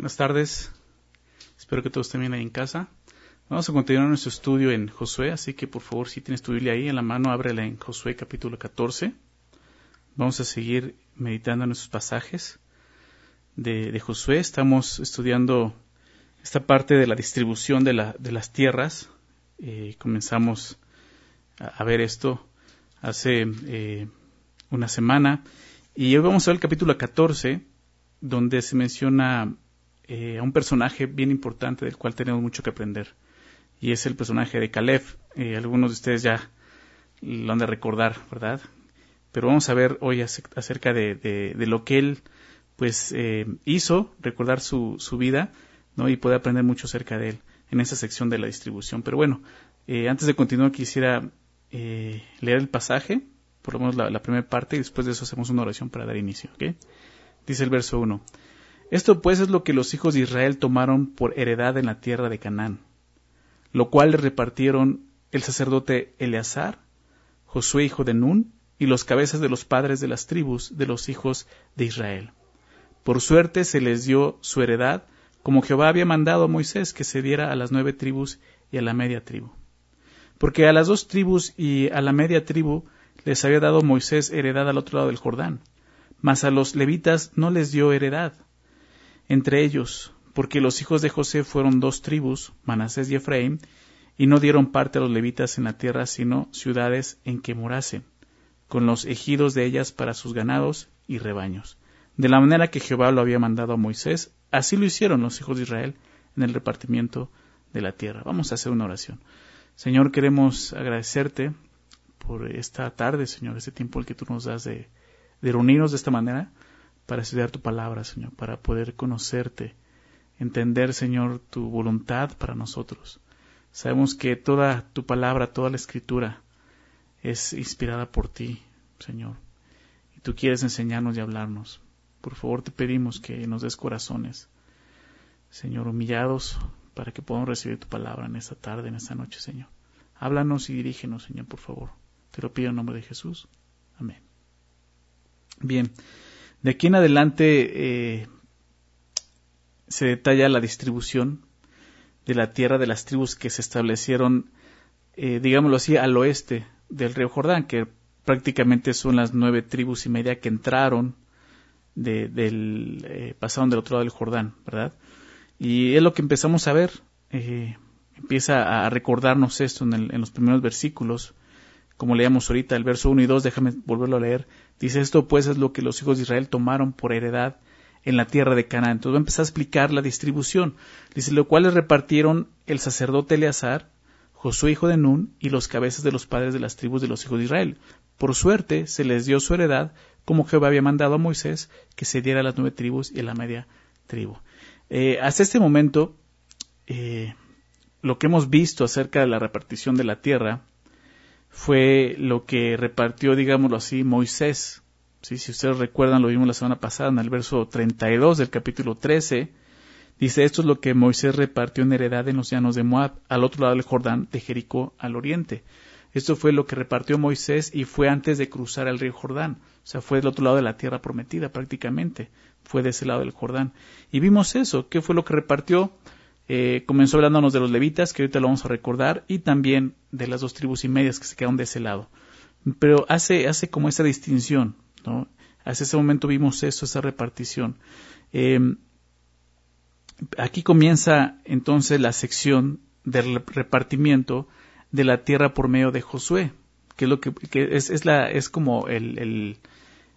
Buenas tardes. Espero que todos estén bien ahí en casa. Vamos a continuar nuestro estudio en Josué, así que por favor, si tienes tu Biblia ahí en la mano, ábrela en Josué capítulo 14. Vamos a seguir meditando en nuestros pasajes de, Josué. Estamos estudiando esta parte de la distribución de, las tierras. Eh, comenzamos a, ver esto hace eh, una semana. Y hoy vamos a ver el capítulo 14, donde se menciona eh, a un personaje bien importante del cual tenemos mucho que aprender y es el personaje de Caleb. Eh, algunos de ustedes ya lo han de recordar, ¿verdad? Pero vamos a ver hoy acerca de, lo que él pues eh, hizo, recordar su, su, vida, ¿no? Y poder aprender mucho acerca de él en esa sección de la distribución. Pero bueno, antes de continuar quisiera leer el pasaje, por lo menos la, primera parte, y después de eso hacemos una oración para dar inicio, ¿ok? Dice el verso 1. Esto pues es lo que los hijos de Israel tomaron por heredad en la tierra de Canaán lo cual le repartieron el sacerdote Eleazar, Josué hijo de Nun, y los cabezas de los padres de las tribus de los hijos de Israel. Por suerte se les dio su heredad, como Jehová había mandado a Moisés que se diera a las nueve tribus y a la media tribu. Porque a las dos tribus y a la media tribu les había dado Moisés heredad al otro lado del Jordán, mas a los levitas no les dio heredad. Entre ellos, porque los hijos de José fueron dos tribus, Manasés y Efraín, y no dieron parte a los levitas en la tierra, sino ciudades en que morasen, con los ejidos de ellas para sus ganados y rebaños. De la manera que Jehová lo había mandado a Moisés, así lo hicieron los hijos de Israel en el repartimiento de la tierra. Vamos a hacer una oración. Señor, queremos agradecerte por esta tarde, Señor, este tiempo el que tú nos das de, de reunirnos de esta manera para estudiar tu palabra, Señor, para poder conocerte entender, Señor, tu voluntad para nosotros. Sabemos que toda tu palabra, toda la escritura es inspirada por ti, Señor. Y tú quieres enseñarnos y hablarnos. Por favor, te pedimos que nos des corazones, Señor, humillados para que podamos recibir tu palabra en esta tarde, en esta noche, Señor. Háblanos y dirígenos, Señor, por favor. Te lo pido en nombre de Jesús. Amén. Bien, de aquí en adelante eh, se detalla la distribución de la tierra de las tribus que se establecieron, eh, digámoslo así, al oeste del río Jordán, que prácticamente son las nueve tribus y media que entraron del, eh, pasaron del otro lado del Jordán, ¿verdad? Y es lo que empezamos a ver, eh, empieza a recordarnos esto en, los primeros versículos, como leíamos ahorita, el verso 1 y 2, déjame volverlo a leer, dice esto pues es lo que los hijos de Israel tomaron por heredad en la tierra de Canaán. Entonces va a empezar a explicar la distribución. Dice, lo cual les repartieron el sacerdote Eleazar, Josué hijo de Nun, y los cabezas de los padres de las tribus de los hijos de Israel. Por suerte se les dio su heredad, como Jehová había mandado a Moisés que se diera a las nueve tribus y a la media tribu. Eh, hasta este momento, eh, lo que hemos visto acerca de la repartición de la tierra fue lo que repartió, digámoslo así, Moisés si ustedes recuerdan, lo vimos la semana pasada en el verso 32 del capítulo 13. Dice, esto es lo que Moisés repartió en heredad en los llanos de Moab, al otro lado del Jordán, de Jericó al oriente. Esto fue lo que repartió Moisés y fue antes de cruzar el río Jordán. O sea, fue del otro lado de la tierra prometida prácticamente. Fue de ese lado del Jordán. Y vimos eso. ¿Qué fue lo que repartió? Eh, comenzó hablándonos de los levitas, que ahorita lo vamos a recordar, y también de las dos tribus y medias que se quedaron de ese lado. Pero hace, hace como esa distinción. ¿no? Hace ese momento vimos eso, esa repartición. Em, aquí comienza entonces la sección del repartimiento de la tierra por medio de Josué, que es lo que, es, la, es como el,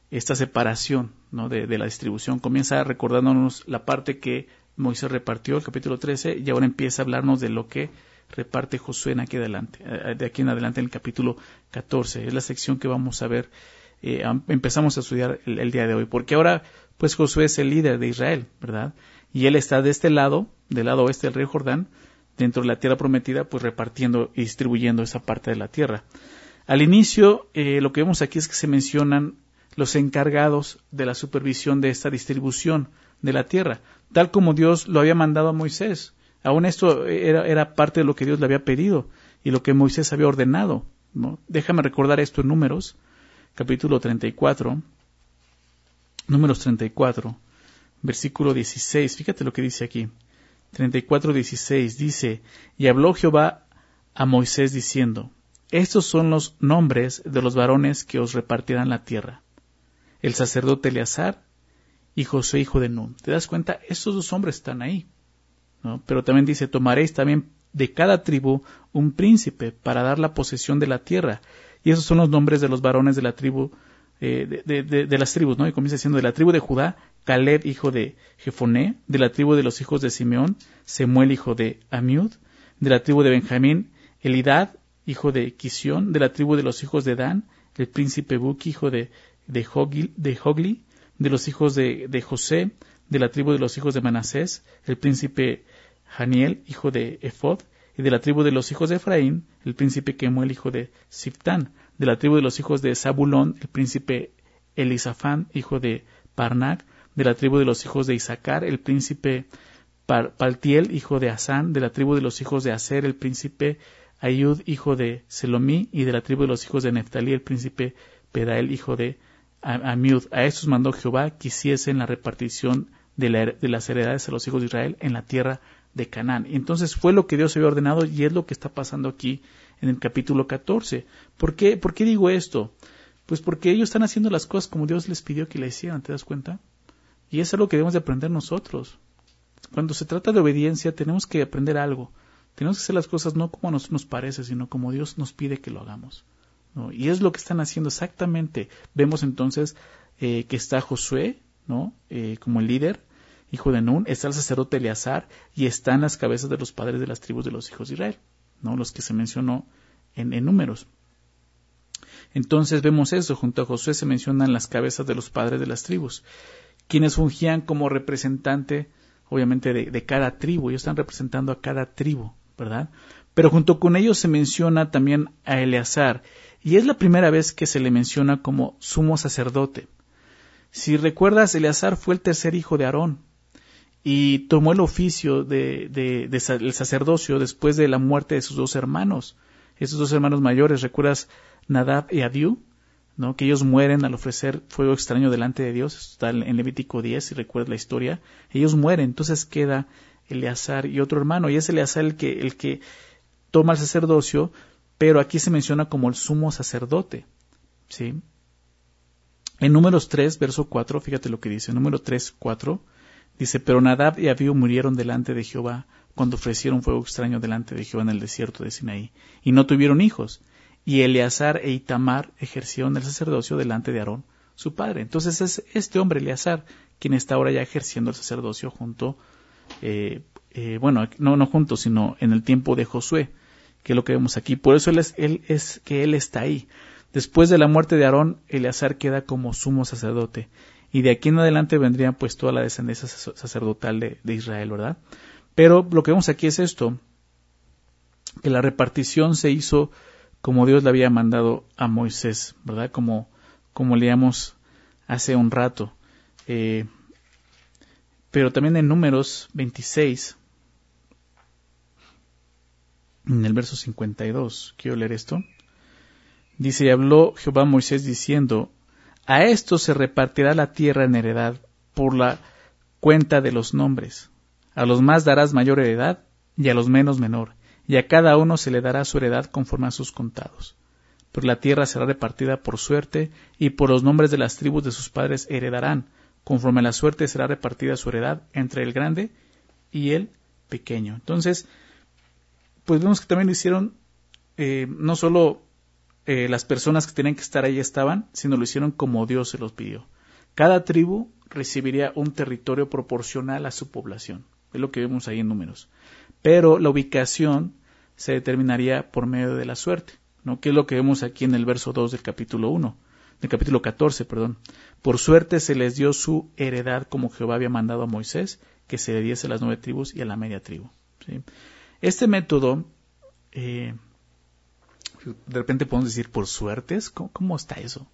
esta separación ¿no? de, la distribución. Comienza recordándonos la parte que Moisés repartió, el capítulo 13, y ahora empieza a hablarnos de lo que reparte Josué en aquí adelante, eh, de aquí en adelante en el capítulo 14. Es la sección que vamos a ver eh, empezamos a estudiar el, día de hoy, porque ahora pues Josué es el líder de Israel, ¿verdad? Y él está de este lado, del lado oeste del río Jordán, dentro de la tierra prometida, pues repartiendo y distribuyendo esa parte de la tierra. Al inicio, eh, lo que vemos aquí es que se mencionan los encargados de la supervisión de esta distribución de la tierra, tal como Dios lo había mandado a Moisés. Aún esto era, parte de lo que Dios le había pedido y lo que Moisés había ordenado. Déjame recordar esto en números capítulo 34, números 34, versículo 16. Fíjate lo que dice aquí. 34, 16 dice, y habló Jehová a Moisés diciendo, estos son los nombres de los varones que os repartirán la tierra. El sacerdote Eleazar y José hijo de Nun. ¿Te das cuenta? Estos dos hombres están ahí. ¿no? Pero también dice, tomaréis también de cada tribu un príncipe para dar la posesión de la tierra. Y esos son los nombres de los varones de la tribu, eh, de, las tribus, ¿no? Y comienza siendo de la tribu de Judá, Caleb, hijo de Jefoné, de la tribu de los hijos de Simeón, Semuel, hijo de Amiud, de la tribu de Benjamín, Elidad, hijo de Quisión, de la tribu de los hijos de Dan, el príncipe Buki, hijo de, de, Hogli, de los hijos de, de, José, de la tribu de los hijos de Manasés, el príncipe Janiel, hijo de Ephod, y de la tribu de los hijos de Efraín, el príncipe Kemuel, hijo de Siftán, de la tribu de los hijos de Zabulón, el príncipe Elisafán, hijo de Parnac, de la tribu de los hijos de Isaacar, el príncipe Paltiel, hijo de Asán, de la tribu de los hijos de Aser, el príncipe Ayud, hijo de Selomí, y de la tribu de los hijos de Neftalí, el príncipe Pedael, hijo de Amiud. A estos mandó Jehová que hiciesen la repartición de, de, las heredades a los hijos de Israel en la tierra de Canaán. Entonces fue lo que Dios había ordenado y es lo que está pasando aquí en el capítulo 14. ¿Por qué, ¿Por qué digo esto? Pues porque ellos están haciendo las cosas como Dios les pidió que le hicieran, ¿te das cuenta? Y eso es lo que debemos de aprender nosotros. Cuando se trata de obediencia tenemos que aprender algo. Tenemos que hacer las cosas no como nos, nos parece, sino como Dios nos pide que lo hagamos. Y es lo que están haciendo exactamente. Vemos entonces eh, que está Josué, ¿no? Eh, como el líder, hijo de Nun, está el sacerdote Eleazar y están las cabezas de los padres de las tribus de los hijos de Israel, ¿no? Los que se mencionó en, en números. Entonces vemos eso, junto a Josué se mencionan las cabezas de los padres de las tribus, quienes fungían como representante, obviamente, de, de cada tribu, ellos están representando a cada tribu, ¿verdad? Pero junto con ellos se menciona también a Eleazar, y es la primera vez que se le menciona como sumo sacerdote. Si recuerdas, Eleazar fue el tercer hijo de Aarón, y tomó el oficio de, del sacerdocio después de la muerte de sus dos hermanos. Esos dos hermanos mayores, ¿recuerdas Nadab y Abiú? ¿no? que ellos mueren al ofrecer fuego extraño delante de Dios, está en Levítico 10, si recuerdas la historia, ellos mueren, entonces queda Eleazar y otro hermano, y es Eleazar el que, el que toma el sacerdocio, pero aquí se menciona como el sumo sacerdote, ¿sí? En números 3, verso 4, fíjate lo que dice, número 3, 4, Dice, pero Nadab y Abiú murieron delante de Jehová cuando ofrecieron fuego extraño delante de Jehová en el desierto de Sinaí, y no tuvieron hijos, y Eleazar e Itamar ejercieron el sacerdocio delante de Aarón, su padre. Entonces es este hombre, Eleazar, quien está ahora ya ejerciendo el sacerdocio junto, eh, eh, bueno, no, no junto, sino en el tiempo de Josué, que es lo que vemos aquí. Por eso él es, que él está ahí. Después de la muerte de Aarón, Eleazar queda como sumo sacerdote y de aquí en adelante vendría pues toda la descendencia sacerdotal de, Israel, ¿verdad? Pero lo que vemos aquí es esto, que la repartición se hizo como Dios le había mandado a Moisés, ¿verdad? Como, como leíamos hace un rato. Eh, pero también en números 26, en el verso 52, quiero leer esto. Dice, y habló Jehová a Moisés diciendo, a esto se repartirá la tierra en heredad por la cuenta de los nombres. A los más darás mayor heredad y a los menos menor, y a cada uno se le dará su heredad conforme a sus contados. Pero la tierra será repartida por suerte, y por los nombres de las tribus de sus padres heredarán, conforme a la suerte será repartida su heredad entre el grande y el pequeño. Entonces, pues vemos que también lo hicieron eh, no solo eh, las personas que tenían que estar ahí estaban, sino lo hicieron como Dios se los pidió. Cada tribu recibiría un territorio proporcional a su población. Es lo que vemos ahí en números. Pero la ubicación se determinaría por medio de la suerte, ¿no? Que es lo que vemos aquí en el verso 2 del capítulo 1, del capítulo 14, perdón. Por suerte se les dio su heredad como Jehová había mandado a Moisés, que se le diese a las nueve tribus y a la media tribu. Este método eh, de repente podemos decir por suertes, ¿cómo, está eso?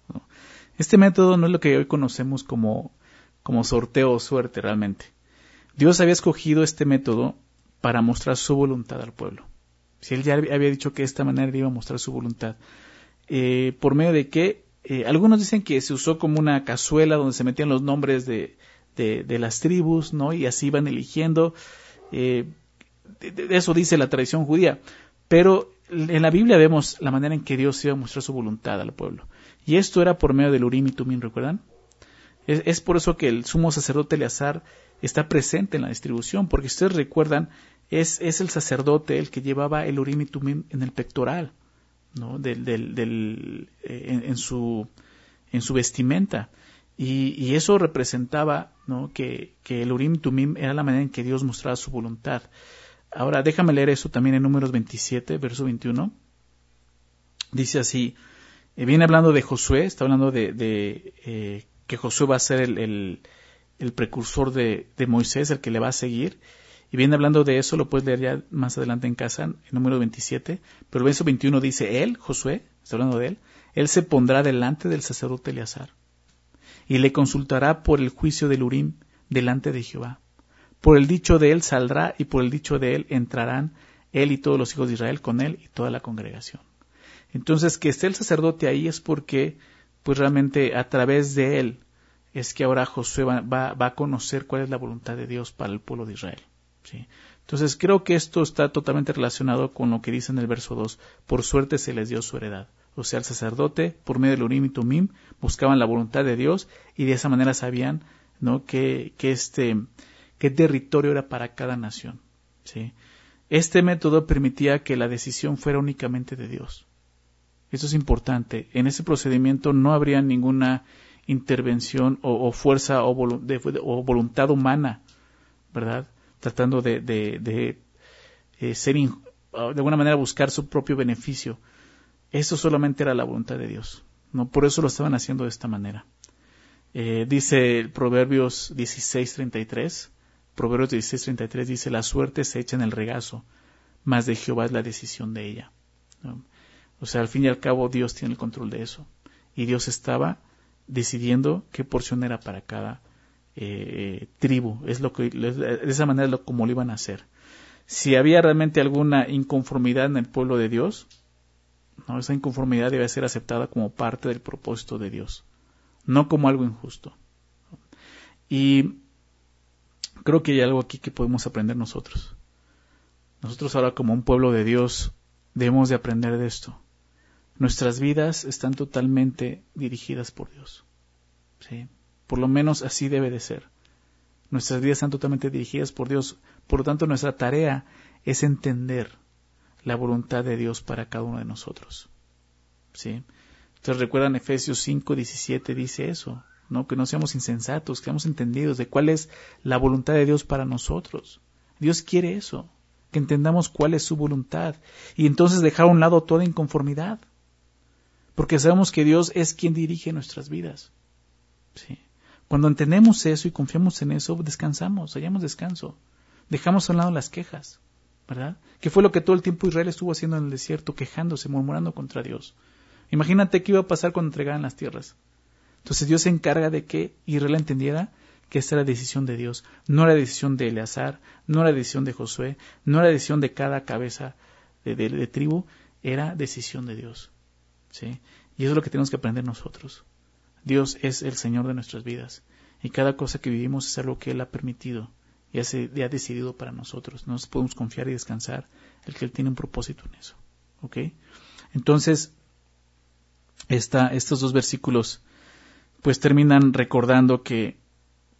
Este método no es lo que hoy conocemos como, como sorteo o suerte realmente. Dios había escogido este método para mostrar su voluntad al pueblo. Si él ya había dicho que de esta manera iba a mostrar su voluntad. Eh, ¿Por medio de qué? Eh, algunos dicen que se usó como una cazuela donde se metían los nombres de, de, las tribus, ¿no? Y así iban eligiendo. Eso dice la tradición judía. Pero en la Biblia vemos la manera en que Dios iba a mostrar su voluntad al pueblo. Y esto era por medio del Urim y Tumim, ¿recuerdan? Es, por eso que el sumo sacerdote Eleazar está presente en la distribución, porque ustedes recuerdan, es, es el sacerdote el que llevaba el Urim y Tumim en el pectoral, ¿no? Del, del, eh, en, su, en su vestimenta. Y, eso representaba ¿no? que, que el Urim y Tumim era la manera en que Dios mostraba su voluntad. Ahora déjame leer eso también en números 27, verso 21. Dice así, eh, viene hablando de Josué, está hablando de, eh, que Josué va a ser el, precursor de, Moisés, el que le va a seguir. Y viene hablando de eso, lo puedes leer ya más adelante en casa, en número 27. Pero el verso 21 dice, él, Josué, está hablando de él, él se pondrá delante del sacerdote Eleazar y le consultará por el juicio del Urim delante de Jehová. Por el dicho de él saldrá y por el dicho de él entrarán él y todos los hijos de Israel con él y toda la congregación. Entonces, que esté el sacerdote ahí es porque, pues realmente a través de él es que ahora Josué va, va, a conocer cuál es la voluntad de Dios para el pueblo de Israel. ¿sí? Entonces, creo que esto está totalmente relacionado con lo que dice en el verso 2. Por suerte se les dio su heredad. O sea, el sacerdote, por medio del Urim y Tumim, buscaban la voluntad de Dios y de esa manera sabían ¿no? que, que este, qué territorio era para cada nación. ¿sí? Este método permitía que la decisión fuera únicamente de Dios. Eso es importante. En ese procedimiento no habría ninguna intervención o, fuerza o, voluntad humana, ¿verdad? Tratando de, eh, ser, de alguna manera buscar su propio beneficio. Eso solamente era la voluntad de Dios. No, por eso lo estaban haciendo de esta manera. Eh, dice Proverbios 16:33, Proverbios 16:33 dice, la suerte se echa en el regazo, mas de Jehová es la decisión de ella. O sea, al fin y al cabo Dios tiene el control de eso. Y Dios estaba decidiendo qué porción era para cada eh, tribu. Es lo que, de esa manera es lo, como lo iban a hacer. Si había realmente alguna inconformidad en el pueblo de Dios, ¿no? esa inconformidad debe ser aceptada como parte del propósito de Dios, no como algo injusto. Y creo que hay algo aquí que podemos aprender nosotros. Nosotros ahora como un pueblo de Dios debemos de aprender de esto. Nuestras vidas están totalmente dirigidas por Dios. ¿sí? Por lo menos así debe de ser. Nuestras vidas están totalmente dirigidas por Dios. Por lo tanto, nuestra tarea es entender la voluntad de Dios para cada uno de nosotros. ¿sí? Entonces recuerdan Efesios 5, 17 dice eso. Que no seamos insensatos, que seamos entendidos de cuál es la voluntad de Dios para nosotros. Dios quiere eso, que entendamos cuál es su voluntad y entonces dejar a un lado toda inconformidad, porque sabemos que Dios es quien dirige nuestras vidas. Cuando entendemos eso y confiamos en eso, descansamos, hallamos descanso, dejamos a un lado las quejas, ¿verdad? Que fue lo que todo el tiempo Israel estuvo haciendo en el desierto, quejándose, murmurando contra Dios. Imagínate qué iba a pasar cuando entregaran las tierras. Entonces Dios se encarga de que Israel entendiera que esta era la decisión de Dios, no era decisión de Eleazar, no era decisión de Josué, no era decisión de cada cabeza de, tribu, era decisión de Dios. ¿sí? Y eso es lo que tenemos que aprender nosotros. Dios es el Señor de nuestras vidas y cada cosa que vivimos es algo que Él ha permitido y, ha decidido para nosotros. Nos podemos confiar y descansar el que Él tiene un propósito en eso. ¿Ok? Entonces, estos dos versículos pues terminan recordando que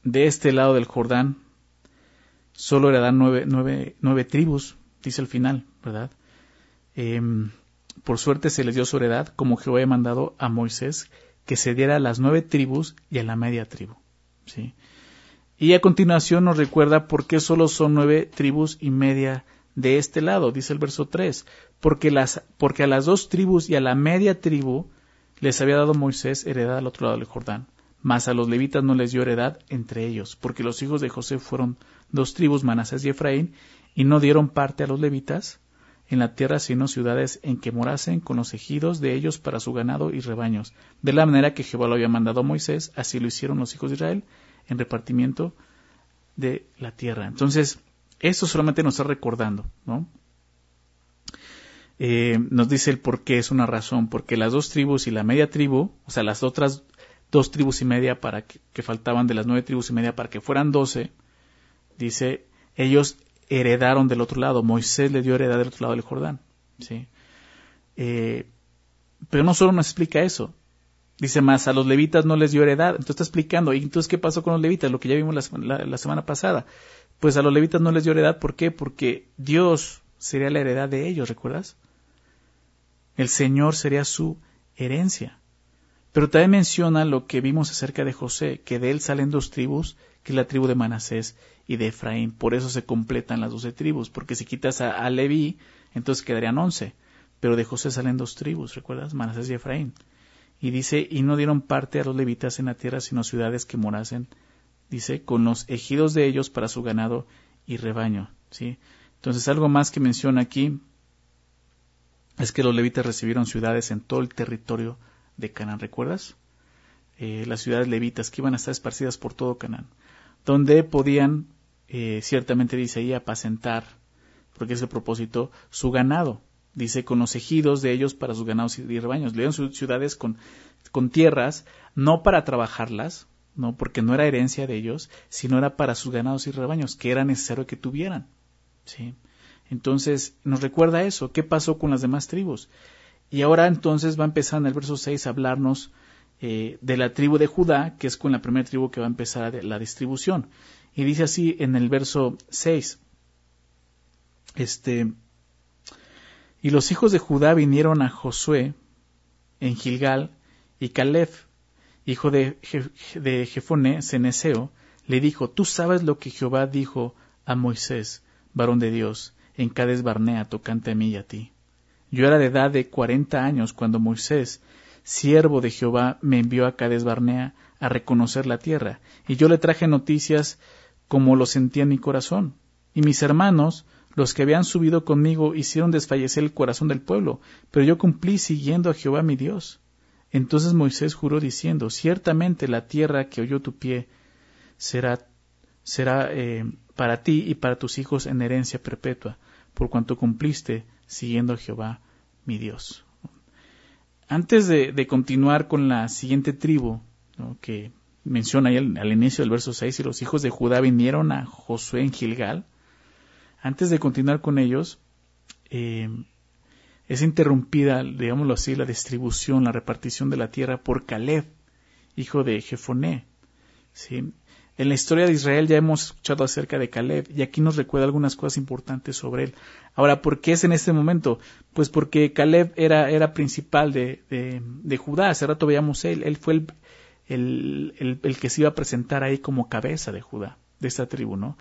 de este lado del Jordán solo heredan nueve, nueve, nueve tribus, dice el final, ¿verdad? Em, por suerte se les dio su heredad, como Jehová había mandado a Moisés que se diera a las nueve tribus y a la media tribu. ¿sí? Y a continuación nos recuerda por qué solo son nueve tribus y media de este lado, dice el verso 3, porque, las, porque a las dos tribus y a la media tribu les había dado Moisés heredad al otro lado del Jordán, mas a los levitas no les dio heredad entre ellos, porque los hijos de José fueron dos tribus, Manasés y Efraín, y no dieron parte a los levitas en la tierra sino ciudades en que morasen con los ejidos de ellos para su ganado y rebaños, de la manera que Jehová lo había mandado a Moisés, así lo hicieron los hijos de Israel en repartimiento de la tierra. Entonces, esto solamente nos está recordando, ¿no? Eh, nos dice el por qué es una razón, porque las dos tribus y la media tribu, o sea, las otras dos tribus y media para que, faltaban de las nueve tribus y media para que fueran doce, dice, ellos heredaron del otro lado, Moisés le dio heredad del otro lado del Jordán. ¿sí? Eh, pero no solo nos explica eso, dice más, a los levitas no les dio heredad, entonces está explicando, ¿y entonces qué pasó con los levitas? Lo que ya vimos la, semana pasada. Pues a los levitas no les dio heredad, ¿por qué? Porque Dios sería la heredad de ellos, ¿recuerdas? El Señor sería su herencia. Pero también menciona lo que vimos acerca de José, que de él salen dos tribus, que es la tribu de Manasés y de Efraín. Por eso se completan las doce tribus, porque si quitas a, Leví, entonces quedarían once. Pero de José salen dos tribus, ¿recuerdas? Manasés y Efraín. Y dice, y no dieron parte a los levitas en la tierra, sino ciudades que morasen, dice, con los ejidos de ellos para su ganado y rebaño. ¿sí? Entonces, algo más que menciona aquí es que los levitas recibieron ciudades en todo el territorio de Canaán, ¿recuerdas? Eh, las ciudades levitas que iban a estar esparcidas por todo Canaán, donde podían eh, ciertamente dice ahí apacentar, porque es el propósito, su ganado. Dice con los ejidos de ellos para sus ganados y rebaños. Le dieron ciudades con, con tierras, no para trabajarlas, no porque no era herencia de ellos, sino era para sus ganados y rebaños, que era necesario que tuvieran. ¿sí? Entonces, nos recuerda eso, qué pasó con las demás tribus. Y ahora entonces va a empezar en el verso 6 a hablarnos eh, de la tribu de Judá, que es con la primera tribu que va a empezar la distribución. Y dice así en el verso 6. Este, y los hijos de Judá vinieron a Josué en Gilgal, y Caleb, hijo de, de Jefoné, Ceneseo, le dijo, tú sabes lo que Jehová dijo a Moisés, varón de Dios, en Cades Barnea, tocante a mí y a ti. Yo era de edad de cuarenta años cuando Moisés, siervo de Jehová, me envió a Cades Barnea a reconocer la tierra, y yo le traje noticias como lo sentía en mi corazón. Y mis hermanos, los que habían subido conmigo, hicieron desfallecer el corazón del pueblo, pero yo cumplí siguiendo a Jehová mi Dios. Entonces Moisés juró diciendo, ciertamente la tierra que oyó tu pie será, será eh, para ti y para tus hijos en herencia perpetua, por cuanto cumpliste siguiendo a Jehová mi Dios. Antes de, continuar con la siguiente tribu, que menciona ahí al, inicio del verso 6, y los hijos de Judá vinieron a Josué en Gilgal. Antes de continuar con ellos, eh, es interrumpida, digámoslo así, la distribución, la repartición de la tierra por Caleb, hijo de Jefoné. ¿sí? En la historia de Israel ya hemos escuchado acerca de Caleb y aquí nos recuerda algunas cosas importantes sobre él. Ahora, ¿por qué es en este momento? Pues porque Caleb era, era principal de, de, Judá. Hace rato veíamos él. Él fue el, el, el, que se iba a presentar ahí como cabeza de Judá, de esta tribu, ¿no?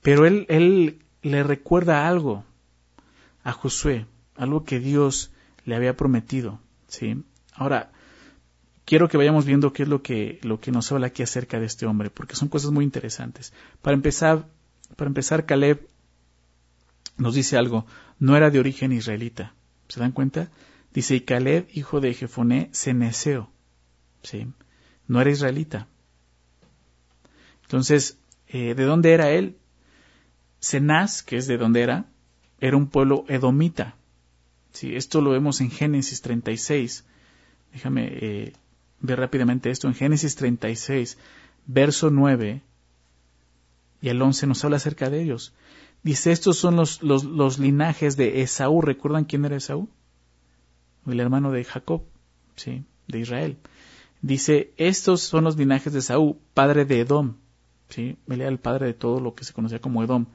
Pero él, él le recuerda algo a Josué, algo que Dios le había prometido, ¿sí? Ahora, quiero que vayamos viendo qué es lo que, lo que nos habla aquí acerca de este hombre, porque son cosas muy interesantes. Para empezar, para empezar, Caleb nos dice algo, no era de origen israelita. ¿Se dan cuenta? Dice, y Caleb, hijo de Jefoné, ceneseo. ¿Sí? no era israelita. Entonces, eh, ¿de dónde era él? Cenaz, que es de dónde era, era un pueblo edomita. Sí, esto lo vemos en Génesis 36. Déjame eh, ver rápidamente esto. En Génesis 36, verso 9 y el 11 nos habla acerca de ellos. Dice, estos son los, linajes de Esaú. ¿Recuerdan quién era Esaú? El hermano de Jacob, sí, de Israel. Dice, estos son los linajes de Saúl, padre de Edom. ¿Sí? era el padre de todo lo que se conocía como Edom,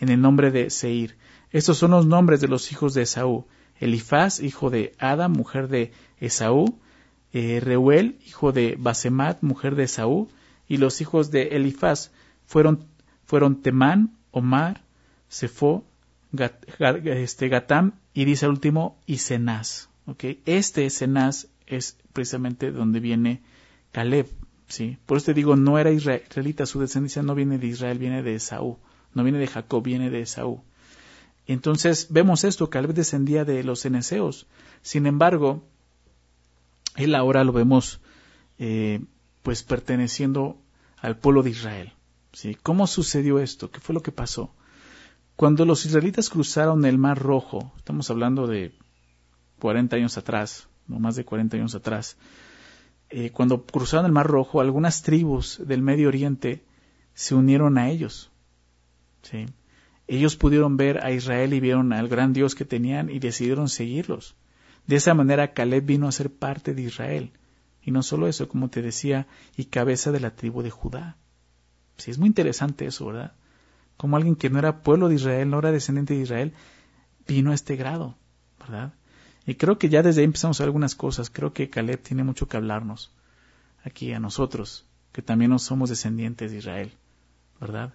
en el nombre de Seir. Estos son los nombres de los hijos de Esaú. Elifaz, hijo de Ada, mujer de Esaú. Eh, Reuel, hijo de Basemat, mujer de Esaú. Y los hijos de Elifaz fueron, fueron Temán, Omar, Sefo, este, Gatam, y dice el último, y Cenaz. ¿okay? Este Cenaz es precisamente donde viene Caleb. ¿sí? Por eso te digo, no era israelita, su descendencia no viene de Israel, viene de Esaú. No viene de Jacob, viene de Esaú. Entonces vemos esto, Caleb descendía de los eneseos. Sin embargo, él ahora lo vemos eh, pues perteneciendo al pueblo de Israel. ¿sí? ¿Cómo sucedió esto? ¿Qué fue lo que pasó? Cuando los israelitas cruzaron el Mar Rojo, estamos hablando de 40 años atrás, no más de 40 años atrás, eh, cuando cruzaron el Mar Rojo, algunas tribus del Medio Oriente se unieron a ellos. ¿sí? Ellos pudieron ver a Israel y vieron al gran Dios que tenían y decidieron seguirlos. De esa manera Caleb vino a ser parte de Israel. Y no solo eso, como te decía, y cabeza de la tribu de Judá. Sí, es muy interesante eso, ¿verdad? Como alguien que no era pueblo de Israel, no era descendiente de Israel, vino a este grado, ¿verdad? Y creo que ya desde ahí empezamos a ver algunas cosas. Creo que Caleb tiene mucho que hablarnos aquí a nosotros, que también no somos descendientes de Israel, ¿verdad?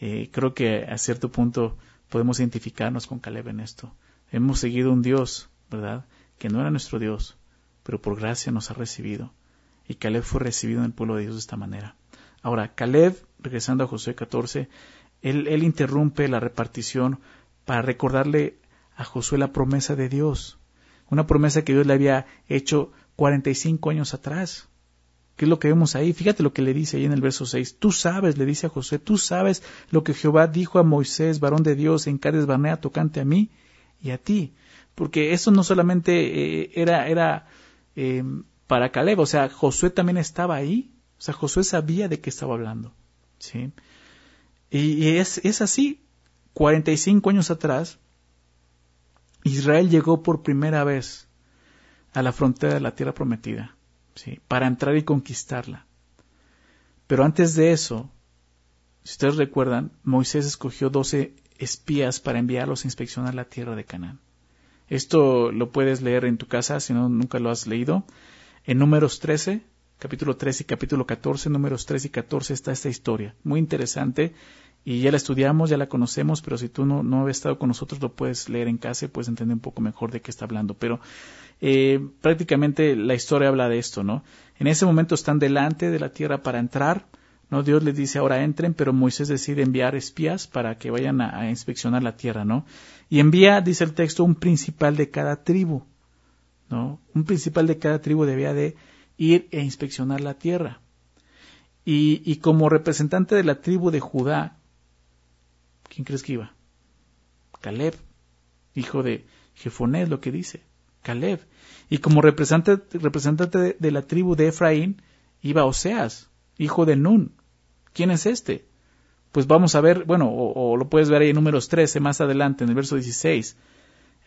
Eh, creo que a cierto punto podemos identificarnos con Caleb en esto. Hemos seguido un Dios, ¿verdad? Que no era nuestro Dios, pero por gracia nos ha recibido. Y Caleb fue recibido en el pueblo de Dios de esta manera. Ahora, Caleb, regresando a Josué 14, él, interrumpe la repartición para recordarle a Josué la promesa de Dios. Una promesa que Dios le había hecho 45 años atrás. ¿Qué es lo que vemos ahí? Fíjate lo que le dice ahí en el verso 6. Tú sabes, le dice a Josué, tú sabes lo que Jehová dijo a Moisés, varón de Dios, en Cades Barnea, tocante a mí y a ti. Porque eso no solamente eh, era, eh, para Caleb, o sea, Josué también estaba ahí. O sea, Josué sabía de qué estaba hablando. ¿sí? Y, es, es así. 45 años atrás, Israel llegó por primera vez a la frontera de la tierra prometida para entrar y conquistarla. Pero antes de eso, si ustedes recuerdan, Moisés escogió doce espías para enviarlos a inspeccionar la tierra de Canaán. Esto lo puedes leer en tu casa si no nunca lo has leído. En números 13, capítulo 13 y capítulo 14, números 13 y 14 está esta historia. Muy interesante y ya la estudiamos, ya la conocemos, pero si tú no, no has estado con nosotros lo puedes leer en casa y puedes entender un poco mejor de qué está hablando. Pero eh, prácticamente la historia habla de esto, ¿no? En ese momento están delante de la tierra para entrar, ¿no? Dios les dice ahora entren, pero Moisés decide enviar espías para que vayan a, inspeccionar la tierra, ¿no? Y envía, dice el texto, un principal de cada tribu, ¿no? Un principal de cada tribu debía de ir e inspeccionar la tierra. Y, y como representante de la tribu de Judá, ¿quién crees que iba? Caleb, hijo de Jefonés, lo que dice. Caleb. Y como representante, representante de, la tribu de Efraín iba Oseas, hijo de Nun. ¿Quién es este? Pues vamos a ver, bueno, o, lo puedes ver ahí en números 13 más adelante, en el verso 16.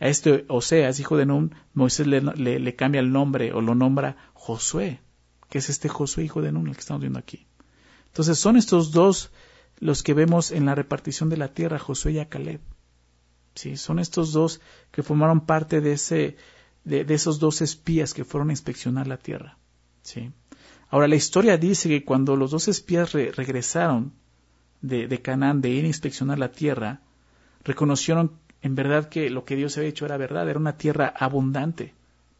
A este Oseas, hijo de Nun, Moisés le, cambia el nombre o lo nombra Josué, que es este Josué, hijo de Nun, el que estamos viendo aquí. Entonces son estos dos los que vemos en la repartición de la tierra, Josué y Caleb. Sí, son estos dos que formaron parte de ese, de, esos dos espías que fueron a inspeccionar la tierra. ¿sí? Ahora, la historia dice que cuando los dos espías regresaron de, de Canaán de ir a inspeccionar la tierra, reconocieron en verdad que lo que Dios había hecho era verdad, era una tierra abundante,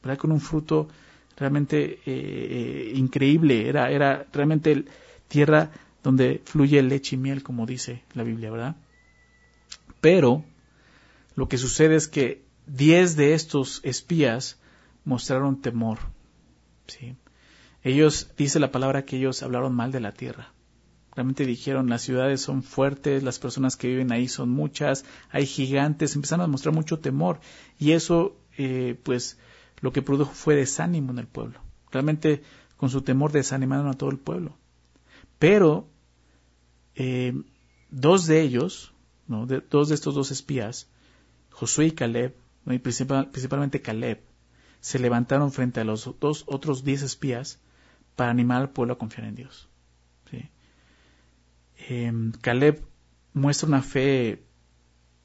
¿verdad? con un fruto realmente eh, eh, increíble, era, era realmente tierra donde fluye leche y miel, como dice la Biblia, ¿verdad? Pero lo que sucede es que diez de estos espías mostraron temor. ¿sí? Ellos, dice la palabra que ellos hablaron mal de la tierra. Realmente dijeron, las ciudades son fuertes, las personas que viven ahí son muchas, hay gigantes, empezaron a mostrar mucho temor. Y eso, eh, pues, lo que produjo fue desánimo en el pueblo. Realmente, con su temor desanimaron a todo el pueblo. Pero, eh, dos de ellos, ¿no? dos de estos dos espías, Josué y Caleb, y principalmente Caleb, se levantaron frente a los dos otros diez espías para animar al pueblo a confiar en Dios. Em, Caleb muestra una fe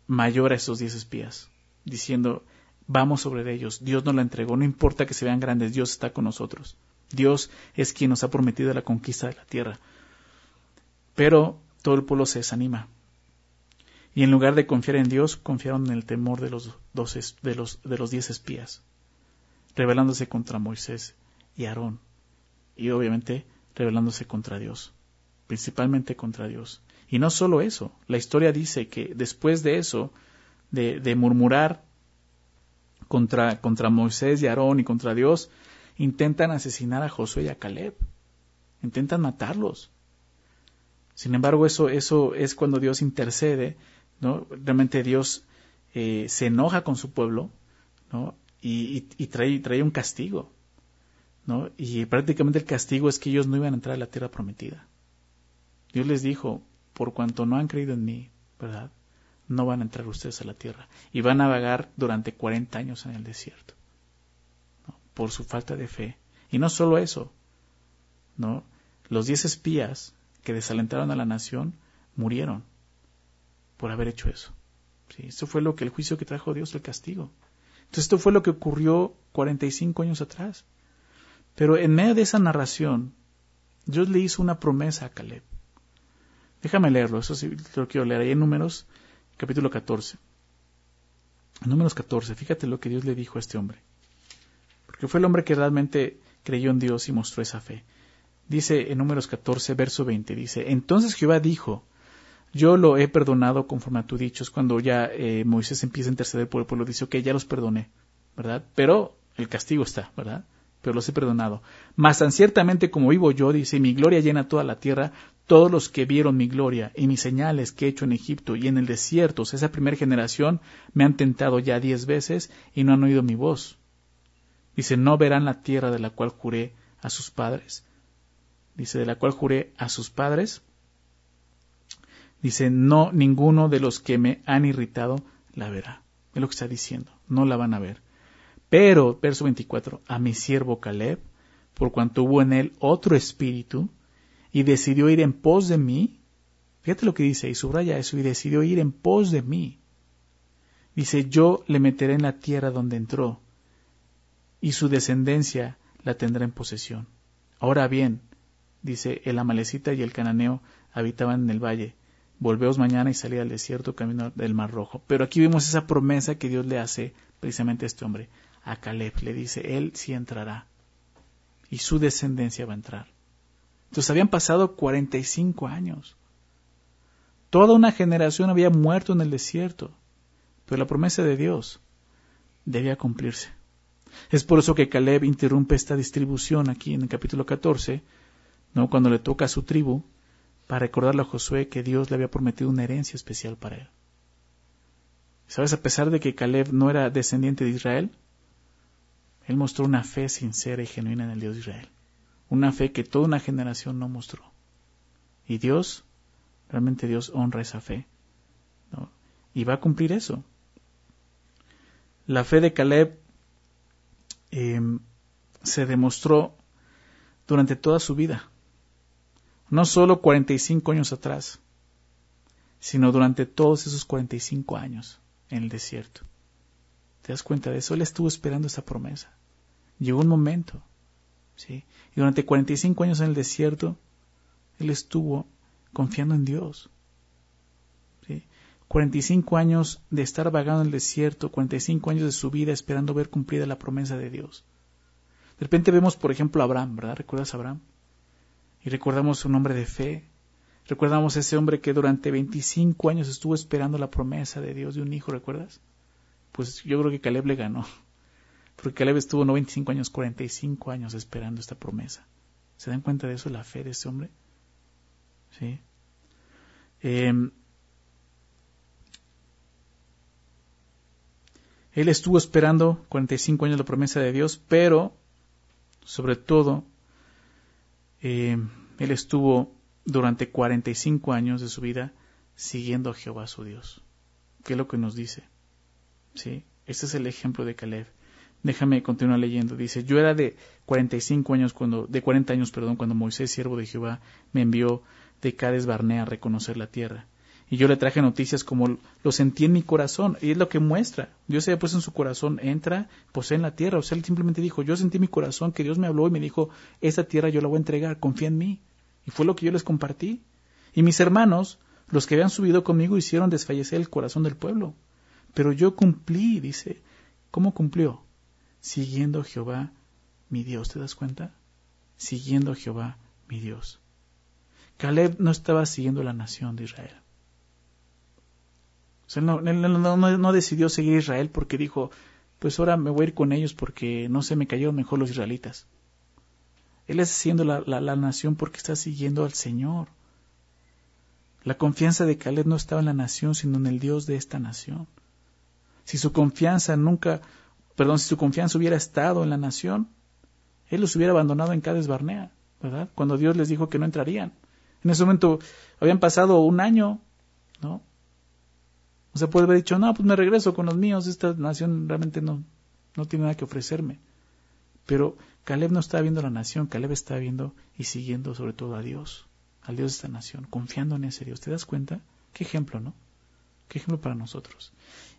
mayor a esos diez espías, diciendo, vamos sobre ellos, Dios nos la entregó, no importa que se vean grandes, Dios está con nosotros. Dios es quien nos ha prometido la conquista de la tierra. Pero todo el pueblo se desanima y en lugar de confiar en Dios, confiaron en el temor de los, dos, de los, de los diez espías, rebelándose contra Moisés y Aarón, y obviamente rebelándose contra Dios, principalmente contra Dios. Y no solo eso, la historia dice que después de eso, de, murmurar contra, contra Moisés y Aarón y contra Dios, intentan asesinar a Josué y a Caleb, intentan matarlos. Sin embargo, eso, eso es cuando Dios intercede ¿no? Realmente Dios eh, se enoja con su pueblo, ¿no? Y, trae, trae, un castigo, ¿no? Y prácticamente el castigo es que ellos no iban a entrar a la tierra prometida. Dios les dijo, por cuanto no han creído en mí, ¿verdad? No van a entrar ustedes a la tierra. Y van a vagar durante 40 años en el desierto. Por su falta de fe. Y no solo eso, ¿no? Los diez espías que desalentaron a la nación murieron por haber hecho eso. ¿Sí? Eso fue lo que el juicio que trajo Dios, el castigo. Entonces esto fue lo que ocurrió 45 años atrás. Pero en medio de esa narración, Dios le hizo una promesa a Caleb. Déjame leerlo, eso sí lo quiero leer ahí en Números, capítulo 14. En Números 14, fíjate lo que Dios le dijo a este hombre. Porque fue el hombre que realmente creyó en Dios y mostró esa fe. Dice en Números 14, verso 20, dice, entonces Jehová dijo, yo lo he perdonado conforme a tu dicho. Cuando ya eh, Moisés empieza a interceder por el pueblo, dice, ok, ya los perdoné, ¿verdad? Pero el castigo está, ¿verdad? Pero los he perdonado. Mas tan ciertamente como vivo yo, dice, mi gloria llena toda la tierra, todos los que vieron mi gloria y mis señales que he hecho en Egipto y en el desierto, esa primera generación, me han tentado ya diez veces y no han oído mi voz. Dice, no verán la tierra de la cual juré a sus padres. Dice, de la cual juré a sus padres. Dice, no, ninguno de los que me han irritado la verá. Es lo que está diciendo, no la van a ver. Pero, verso 24, a mi siervo Caleb, por cuanto hubo en él otro espíritu, y decidió ir en pos de mí, fíjate lo que dice, y subraya eso, y decidió ir en pos de mí. Dice, yo le meteré en la tierra donde entró, y su descendencia la tendrá en posesión. Ahora bien, dice, el amalecita y el cananeo habitaban en el valle. Volveos mañana y salid al desierto camino del Mar Rojo. Pero aquí vemos esa promesa que Dios le hace precisamente a este hombre, a Caleb. Le dice, él sí entrará y su descendencia va a entrar. Entonces habían pasado 45 años. Toda una generación había muerto en el desierto, pero la promesa de Dios debía cumplirse. Es por eso que Caleb interrumpe esta distribución aquí en el capítulo 14, ¿no? cuando le toca a su tribu, para recordarle a Josué que Dios le había prometido una herencia especial para él. ¿Sabes? A pesar de que Caleb no era descendiente de Israel, él mostró una fe sincera y genuina en el Dios de Israel. Una fe que toda una generación no mostró. Y Dios, realmente Dios honra esa fe. Y va a cumplir eso. La fe de Caleb Em, se demostró durante toda su vida. No solo 45 años atrás, sino durante todos esos 45 años en el desierto. ¿Te das cuenta de eso? Él estuvo esperando esa promesa. Llegó un momento, ¿sí? Y durante 45 años en el desierto, él estuvo confiando en Dios. ¿sí? 45 años de estar vagando en el desierto, 45 años de su vida esperando ver cumplida la promesa de Dios. De repente vemos, por ejemplo, a Abraham, ¿verdad? ¿Recuerdas a Abraham? Y recordamos un hombre de fe. Recordamos ese hombre que durante 25 años estuvo esperando la promesa de Dios de un hijo, ¿recuerdas? Pues yo creo que Caleb le ganó. Porque Caleb estuvo no 25 años, 45 años esperando esta promesa. ¿Se dan cuenta de eso, la fe de ese hombre? ¿Sí? Eh, Él estuvo esperando 45 años la promesa de Dios, pero sobre todo, eh, él estuvo durante 45 años de su vida siguiendo a Jehová su Dios. ¿Qué es lo que nos dice? ¿Sí? Este es el ejemplo de Caleb. Déjame continuar leyendo. Dice, yo era de 45 años cuando, de 40 años, perdón, cuando Moisés, siervo de Jehová, me envió de Cades Barnea a reconocer la tierra. Y yo le traje noticias como lo sentí en mi corazón. Y es lo que muestra. Dios se había puesto en su corazón, entra, posee en la tierra. O sea, él simplemente dijo, yo sentí en mi corazón que Dios me habló y me dijo, esta tierra yo la voy a entregar, confía en mí. Y fue lo que yo les compartí. Y mis hermanos, los que habían subido conmigo, hicieron desfallecer el corazón del pueblo. Pero yo cumplí, dice. ¿Cómo cumplió? Siguiendo Jehová, mi Dios. ¿Te das cuenta? Siguiendo Jehová, mi Dios. Caleb no estaba siguiendo la nación de Israel. O sea, no, no, decidió seguir Israel porque dijo, pues ahora me voy a ir con ellos porque no se me cayeron mejor los israelitas. Él está siguiendo la, la, nación porque está siguiendo al Señor. La confianza de Caleb no estaba en la nación, sino en el Dios de esta nación. Si su confianza nunca, perdón, si su confianza hubiera estado en la nación, Él los hubiera abandonado en Cades Barnea, ¿verdad? Cuando Dios les dijo que no entrarían. En ese momento habían pasado un año, ¿no? O sea, puede haber dicho, no, pues me regreso con los míos, esta nación realmente no, no tiene nada que ofrecerme. Pero Caleb no estaba viendo la nación, Caleb estaba viendo y siguiendo sobre todo a Dios, al Dios de esta nación, confiando en ese Dios. ¿Te das cuenta? Qué ejemplo, ¿no? Qué ejemplo para nosotros.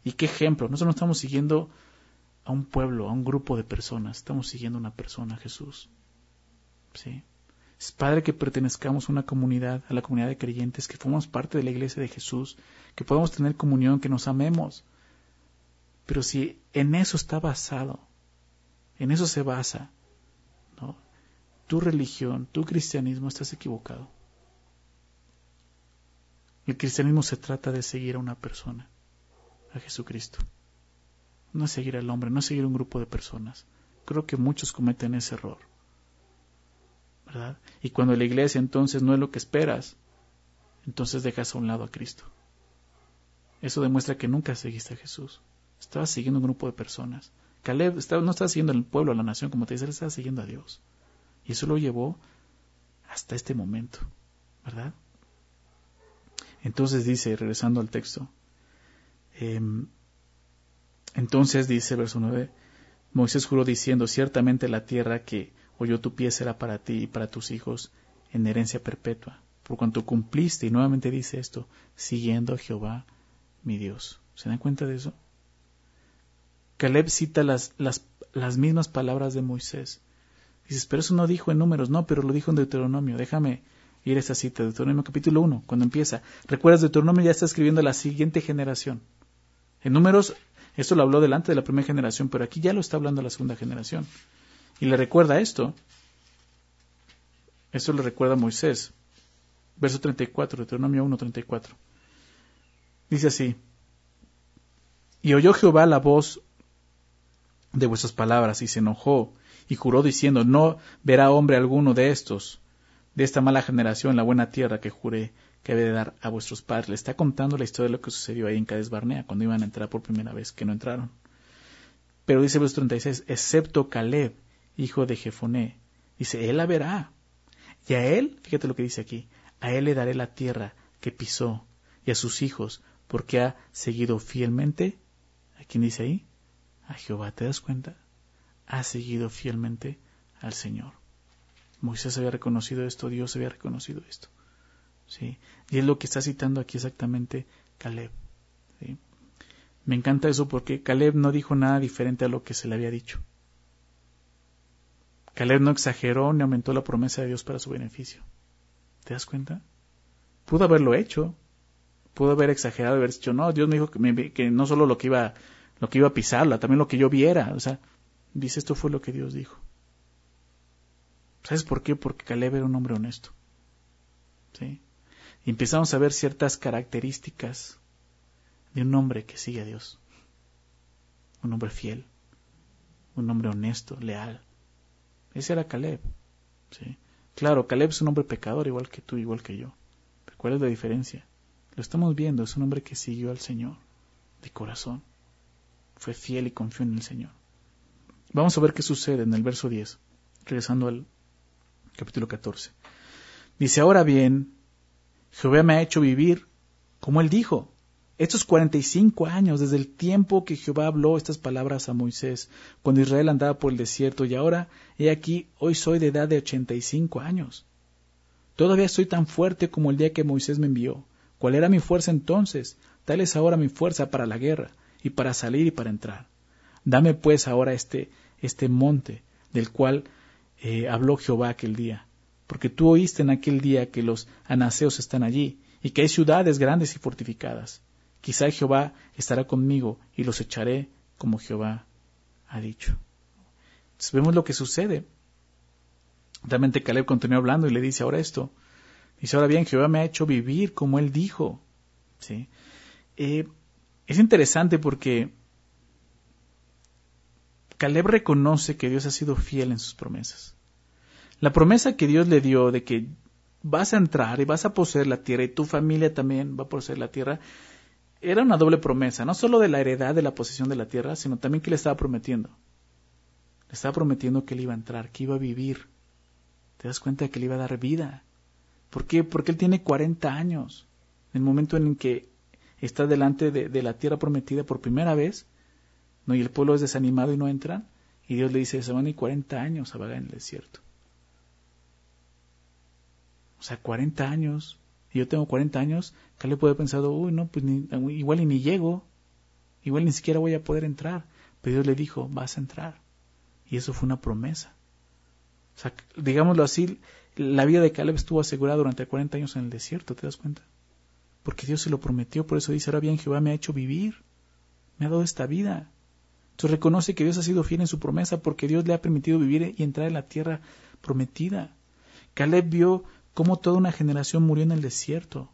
Y qué ejemplo. Nosotros no estamos siguiendo a un pueblo, a un grupo de personas, estamos siguiendo a una persona, Jesús. ¿Sí? Es padre que pertenezcamos a una comunidad, a la comunidad de creyentes, que formamos parte de la iglesia de Jesús, que podamos tener comunión, que nos amemos. Pero si en eso está basado, en eso se basa, ¿no? tu religión, tu cristianismo, estás equivocado. El cristianismo se trata de seguir a una persona, a Jesucristo. No es seguir al hombre, no es seguir un grupo de personas. Creo que muchos cometen ese error. ¿Verdad? Y cuando la iglesia entonces no es lo que esperas, entonces dejas a un lado a Cristo. Eso demuestra que nunca seguiste a Jesús. Estabas siguiendo un grupo de personas. Caleb no estaba siguiendo al pueblo, a la nación, como te dice, él estaba siguiendo a Dios. Y eso lo llevó hasta este momento, ¿verdad? Entonces dice, regresando al texto, em, entonces dice verso 9, Moisés juró diciendo, ciertamente la tierra que oyó tu pie será para ti y para tus hijos en herencia perpetua, por cuanto cumpliste, y nuevamente dice esto, siguiendo a Jehová mi Dios. ¿Se dan cuenta de eso? Caleb cita las, las, las mismas palabras de Moisés. Dices, pero eso no dijo en números, no, pero lo dijo en Deuteronomio. Déjame ir a esa cita, Deuteronomio capítulo 1, cuando empieza. Recuerdas, Deuteronomio ya está escribiendo a la siguiente generación. En números, esto lo habló delante de la primera generación, pero aquí ya lo está hablando la segunda generación. Y le recuerda esto. Esto le recuerda Moisés. Verso 34, Deuteronomio 1, 34. Dice así. Y oyó Jehová la voz de vuestras palabras y se enojó y juró diciendo, no verá hombre alguno de estos de esta mala generación la buena tierra que juré que había de dar a vuestros padres. Le está contando la historia de lo que sucedió ahí en Cades Barnea, cuando iban a entrar por primera vez, que no entraron. Pero dice verso 36, excepto Caleb, hijo de Jefoné, dice, él la verá. Y a él, fíjate lo que dice aquí, a él le daré la tierra que pisó, y a sus hijos, porque ha seguido fielmente, ¿a quién dice ahí? A Jehová, ¿te das cuenta? Ha seguido fielmente al Señor. Moisés había reconocido esto, Dios había reconocido esto. ¿Sí? Y es lo que está citando aquí exactamente Caleb. Me encanta eso porque Caleb no dijo nada diferente a lo que se le había dicho. Caleb no exageró ni aumentó la promesa de Dios para su beneficio. ¿Te das cuenta? Pudo haberlo hecho. Pudo haber exagerado y haber dicho, no, Dios me dijo que, que no solo lo que iba lo que iba a pisarla, también lo que yo viera. O sea, dice, esto fue lo que Dios dijo. ¿Sabes por qué? Porque Caleb era un hombre honesto. ¿Sí? Y empezamos a ver ciertas características de un hombre que sigue a Dios. Un hombre fiel. Un hombre honesto, leal. Ese era Caleb. ¿Sí? Claro, Caleb es un hombre pecador igual que tú, igual que yo. Pero ¿cuál es la diferencia? Lo estamos viendo, es un hombre que siguió al Señor de corazón. Fue fiel y confió en el Señor. Vamos a ver qué sucede en el verso 10, regresando al capítulo 14. Dice, ahora bien, Jehová me ha hecho vivir como él dijo. Estos 45 años desde el tiempo que Jehová habló estas palabras a Moisés, cuando Israel andaba por el desierto, y ahora, he aquí, hoy soy de edad de 85 años. Todavía soy tan fuerte como el día que Moisés me envió. ¿Cuál era mi fuerza entonces? Tal es ahora mi fuerza para la guerra, y para salir y para entrar. Dame pues ahora este, este monte, del cual eh, habló Jehová aquel día, porque tú oíste en aquel día que los anaseos están allí, y que hay ciudades grandes y fortificadas. Quizá Jehová estará conmigo y los echaré como Jehová ha dicho. Entonces vemos lo que sucede. Realmente Caleb continúa hablando y le dice ahora esto. Dice, ahora bien, Jehová me ha hecho vivir como él dijo. ¿Sí? Eh, es interesante porque Caleb reconoce que Dios ha sido fiel en sus promesas. La promesa que Dios le dio de que vas a entrar y vas a poseer la tierra y tu familia también va a poseer la tierra, era una doble promesa, no solo de la heredad de la posesión de la tierra, sino también que le estaba prometiendo Le estaba prometiendo que él iba a entrar, que iba a vivir. ¿Te das cuenta que le iba a dar vida? ¿Por qué? Porque él tiene 40 años. En el momento en que está delante de, la tierra prometida por primera vez, ¿no? y el pueblo es desanimado y no entran, y Dios le dice, se van ir 40 años a en el desierto. O sea, 40 años, y yo tengo 40 años, le puede haber pensado, uy, no, pues igual y ni llego, igual ni siquiera voy a poder entrar. Pero Dios le dijo, vas a entrar. Y eso fue una promesa. O sea, digámoslo así, la vida de Caleb estuvo asegurada durante 40 años en el desierto, ¿te das cuenta? Porque Dios se lo prometió, por eso dice, ahora bien, Jehová me ha hecho vivir, me ha dado esta vida. Entonces reconoce que Dios ha sido fiel en su promesa porque Dios le ha permitido vivir y entrar en la tierra prometida. Caleb vio cómo toda una generación murió en el desierto,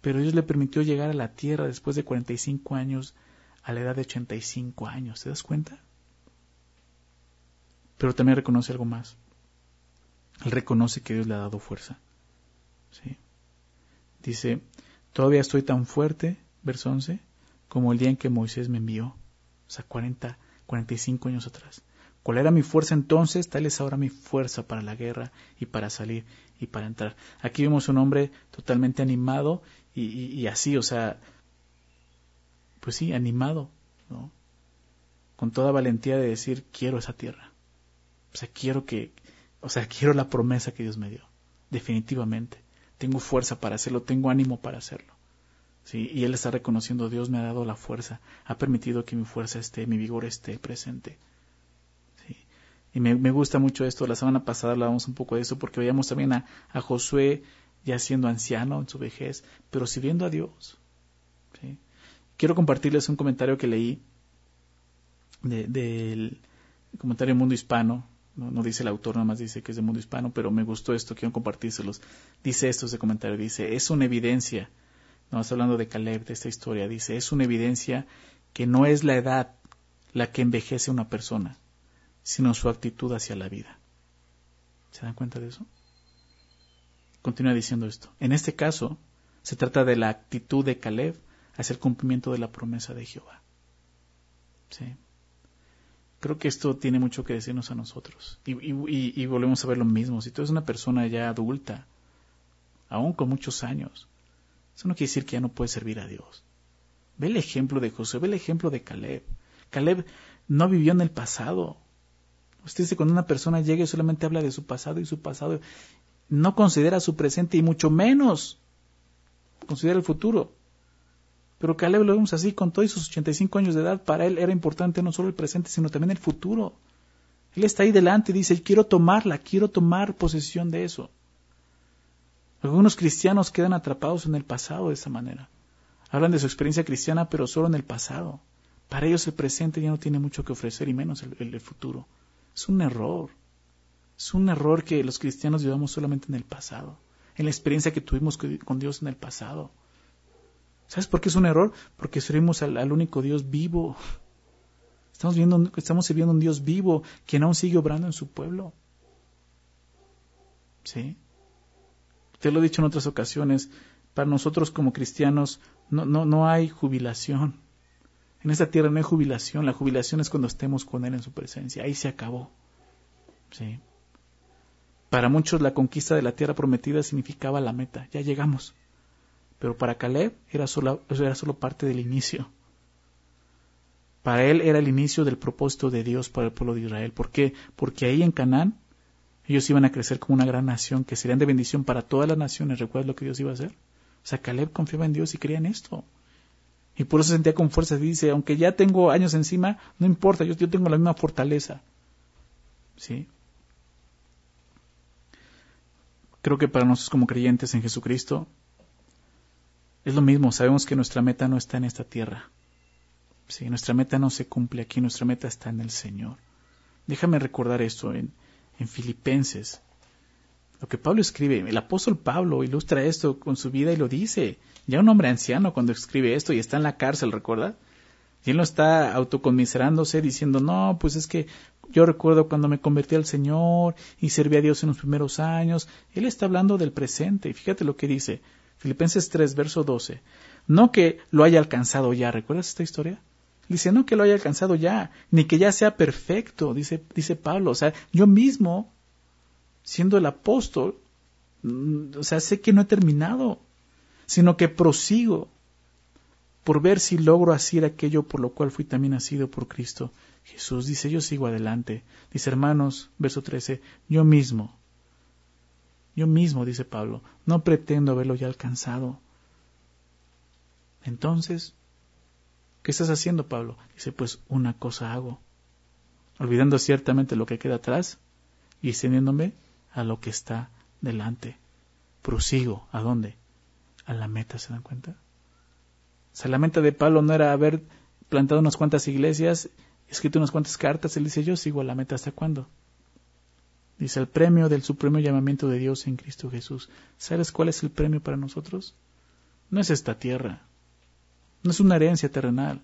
pero Dios le permitió llegar a la tierra después de 45 años, a la edad de 85 años, ¿te das cuenta? Pero también reconoce algo más. Él reconoce que Dios le ha dado fuerza. ¿sí? Dice, todavía estoy tan fuerte, verso 11, como el día en que Moisés me envió. O sea, 40, 45 años atrás. ¿Cuál era mi fuerza entonces? Tal es ahora mi fuerza para la guerra y para salir y para entrar. Aquí vemos un hombre totalmente animado y, y así, o sea, pues sí, animado, ¿no? Con toda valentía de decir, quiero esa tierra. O sea, quiero que, o sea, quiero la promesa que Dios me dio. Definitivamente. Tengo fuerza para hacerlo, tengo ánimo para hacerlo. ¿Sí? Y él está reconociendo, Dios me ha dado la fuerza, ha permitido que mi fuerza esté, mi vigor esté presente. Y me, gusta mucho esto, la semana pasada hablábamos un poco de eso, porque veíamos también a, Josué ya siendo anciano en su vejez, pero sirviendo a Dios. Quiero compartirles un comentario que leí del comentario Mundo Hispano, no, dice el autor, nada más dice que es de mundo hispano, pero me gustó esto, quiero compartírselos. Dice esto ese comentario, dice, es una evidencia, no está hablando de Caleb, de esta historia, dice, es una evidencia que no es la edad la que envejece a una persona, sino su actitud hacia la vida. ¿Se dan cuenta de eso? Continúa diciendo esto. En este caso, se trata de la actitud de Caleb hacia el cumplimiento de la promesa de Jehová. ¿Sí? Creo que esto tiene mucho que decirnos a nosotros. Y, volvemos a ver lo mismo. Si tú eres una persona ya adulta, aún con muchos años, eso no quiere decir que ya no puedes servir a Dios. Ve el ejemplo de José, ve el ejemplo de Caleb. Caleb no vivió en el pasado. Usted dice cuando una persona llega y solamente habla de su pasado y su pasado, no considera su presente y mucho menos considera el futuro. Pero Caleb lo vemos así, con todos sus 85 años de edad, para él era importante no solo el presente, sino también el futuro. Él está ahí delante y dice, quiero tomarla, quiero tomar posesión de eso. Algunos cristianos quedan atrapados en el pasado de esa manera. Hablan de su experiencia cristiana, pero solo en el pasado. Para ellos el presente ya no tiene mucho que ofrecer y menos el, futuro. Es un error. Es un error que los cristianos vivamos solamente en el pasado, en la experiencia que tuvimos con Dios en el pasado. ¿Sabes por qué es un error? Porque servimos al, único Dios vivo. Estamos, viendo, estamos sirviendo a un Dios vivo, quien aún sigue obrando en su pueblo. ¿Sí? Te lo he dicho en otras ocasiones, para nosotros como cristianos no, no, no hay jubilación. En esta tierra no hay jubilación, la jubilación es cuando estemos con Él en su presencia, ahí se acabó. ¿Sí? Para muchos la conquista de la tierra prometida significaba la meta, ya llegamos. Pero para Caleb era solo, era solo parte del inicio. Para él era el inicio del propósito de Dios para el pueblo de Israel. ¿Por qué? Porque ahí en Canaán ellos iban a crecer como una gran nación, que serían de bendición para todas las naciones. ¿Recuerdas lo que Dios iba a hacer? O sea, Caleb confiaba en Dios y creía en esto. Y por eso sentía con fuerza. Dice, aunque ya tengo años encima, no importa, yo, yo tengo la misma fortaleza. ¿Sí? Creo que para nosotros como creyentes en Jesucristo, es lo mismo, sabemos que nuestra meta no está en esta tierra. Sí, nuestra meta no se cumple aquí, nuestra meta está en el Señor. Déjame recordar esto en, en Filipenses. Lo que Pablo escribe, el apóstol Pablo ilustra esto con su vida y lo dice. Ya un hombre anciano cuando escribe esto y está en la cárcel, ¿recuerda? Y él no está autoconmiserándose diciendo, no, pues es que yo recuerdo cuando me convertí al Señor y serví a Dios en los primeros años. Él está hablando del presente. Y fíjate lo que dice. Filipenses 3, verso 12. No que lo haya alcanzado ya, ¿recuerdas esta historia? Dice, no que lo haya alcanzado ya, ni que ya sea perfecto, dice, dice Pablo. O sea, yo mismo, siendo el apóstol, mm, o sea, sé que no he terminado, sino que prosigo por ver si logro hacer aquello por lo cual fui también nacido por Cristo. Jesús dice, yo sigo adelante. Dice, hermanos, verso 13, yo mismo, yo mismo, dice Pablo, no pretendo haberlo ya alcanzado. Entonces, ¿qué estás haciendo, Pablo? Dice, pues una cosa hago, olvidando ciertamente lo que queda atrás y extendiéndome a lo que está delante. Prosigo, ¿a dónde? A la meta, ¿se dan cuenta? O sea, la meta de Pablo no era haber plantado unas cuantas iglesias, escrito unas cuantas cartas, él dice, yo sigo a la meta hasta cuándo. Dice, el premio del supremo llamamiento de Dios en Cristo Jesús. ¿Sabes cuál es el premio para nosotros? No es esta tierra, no es una herencia terrenal,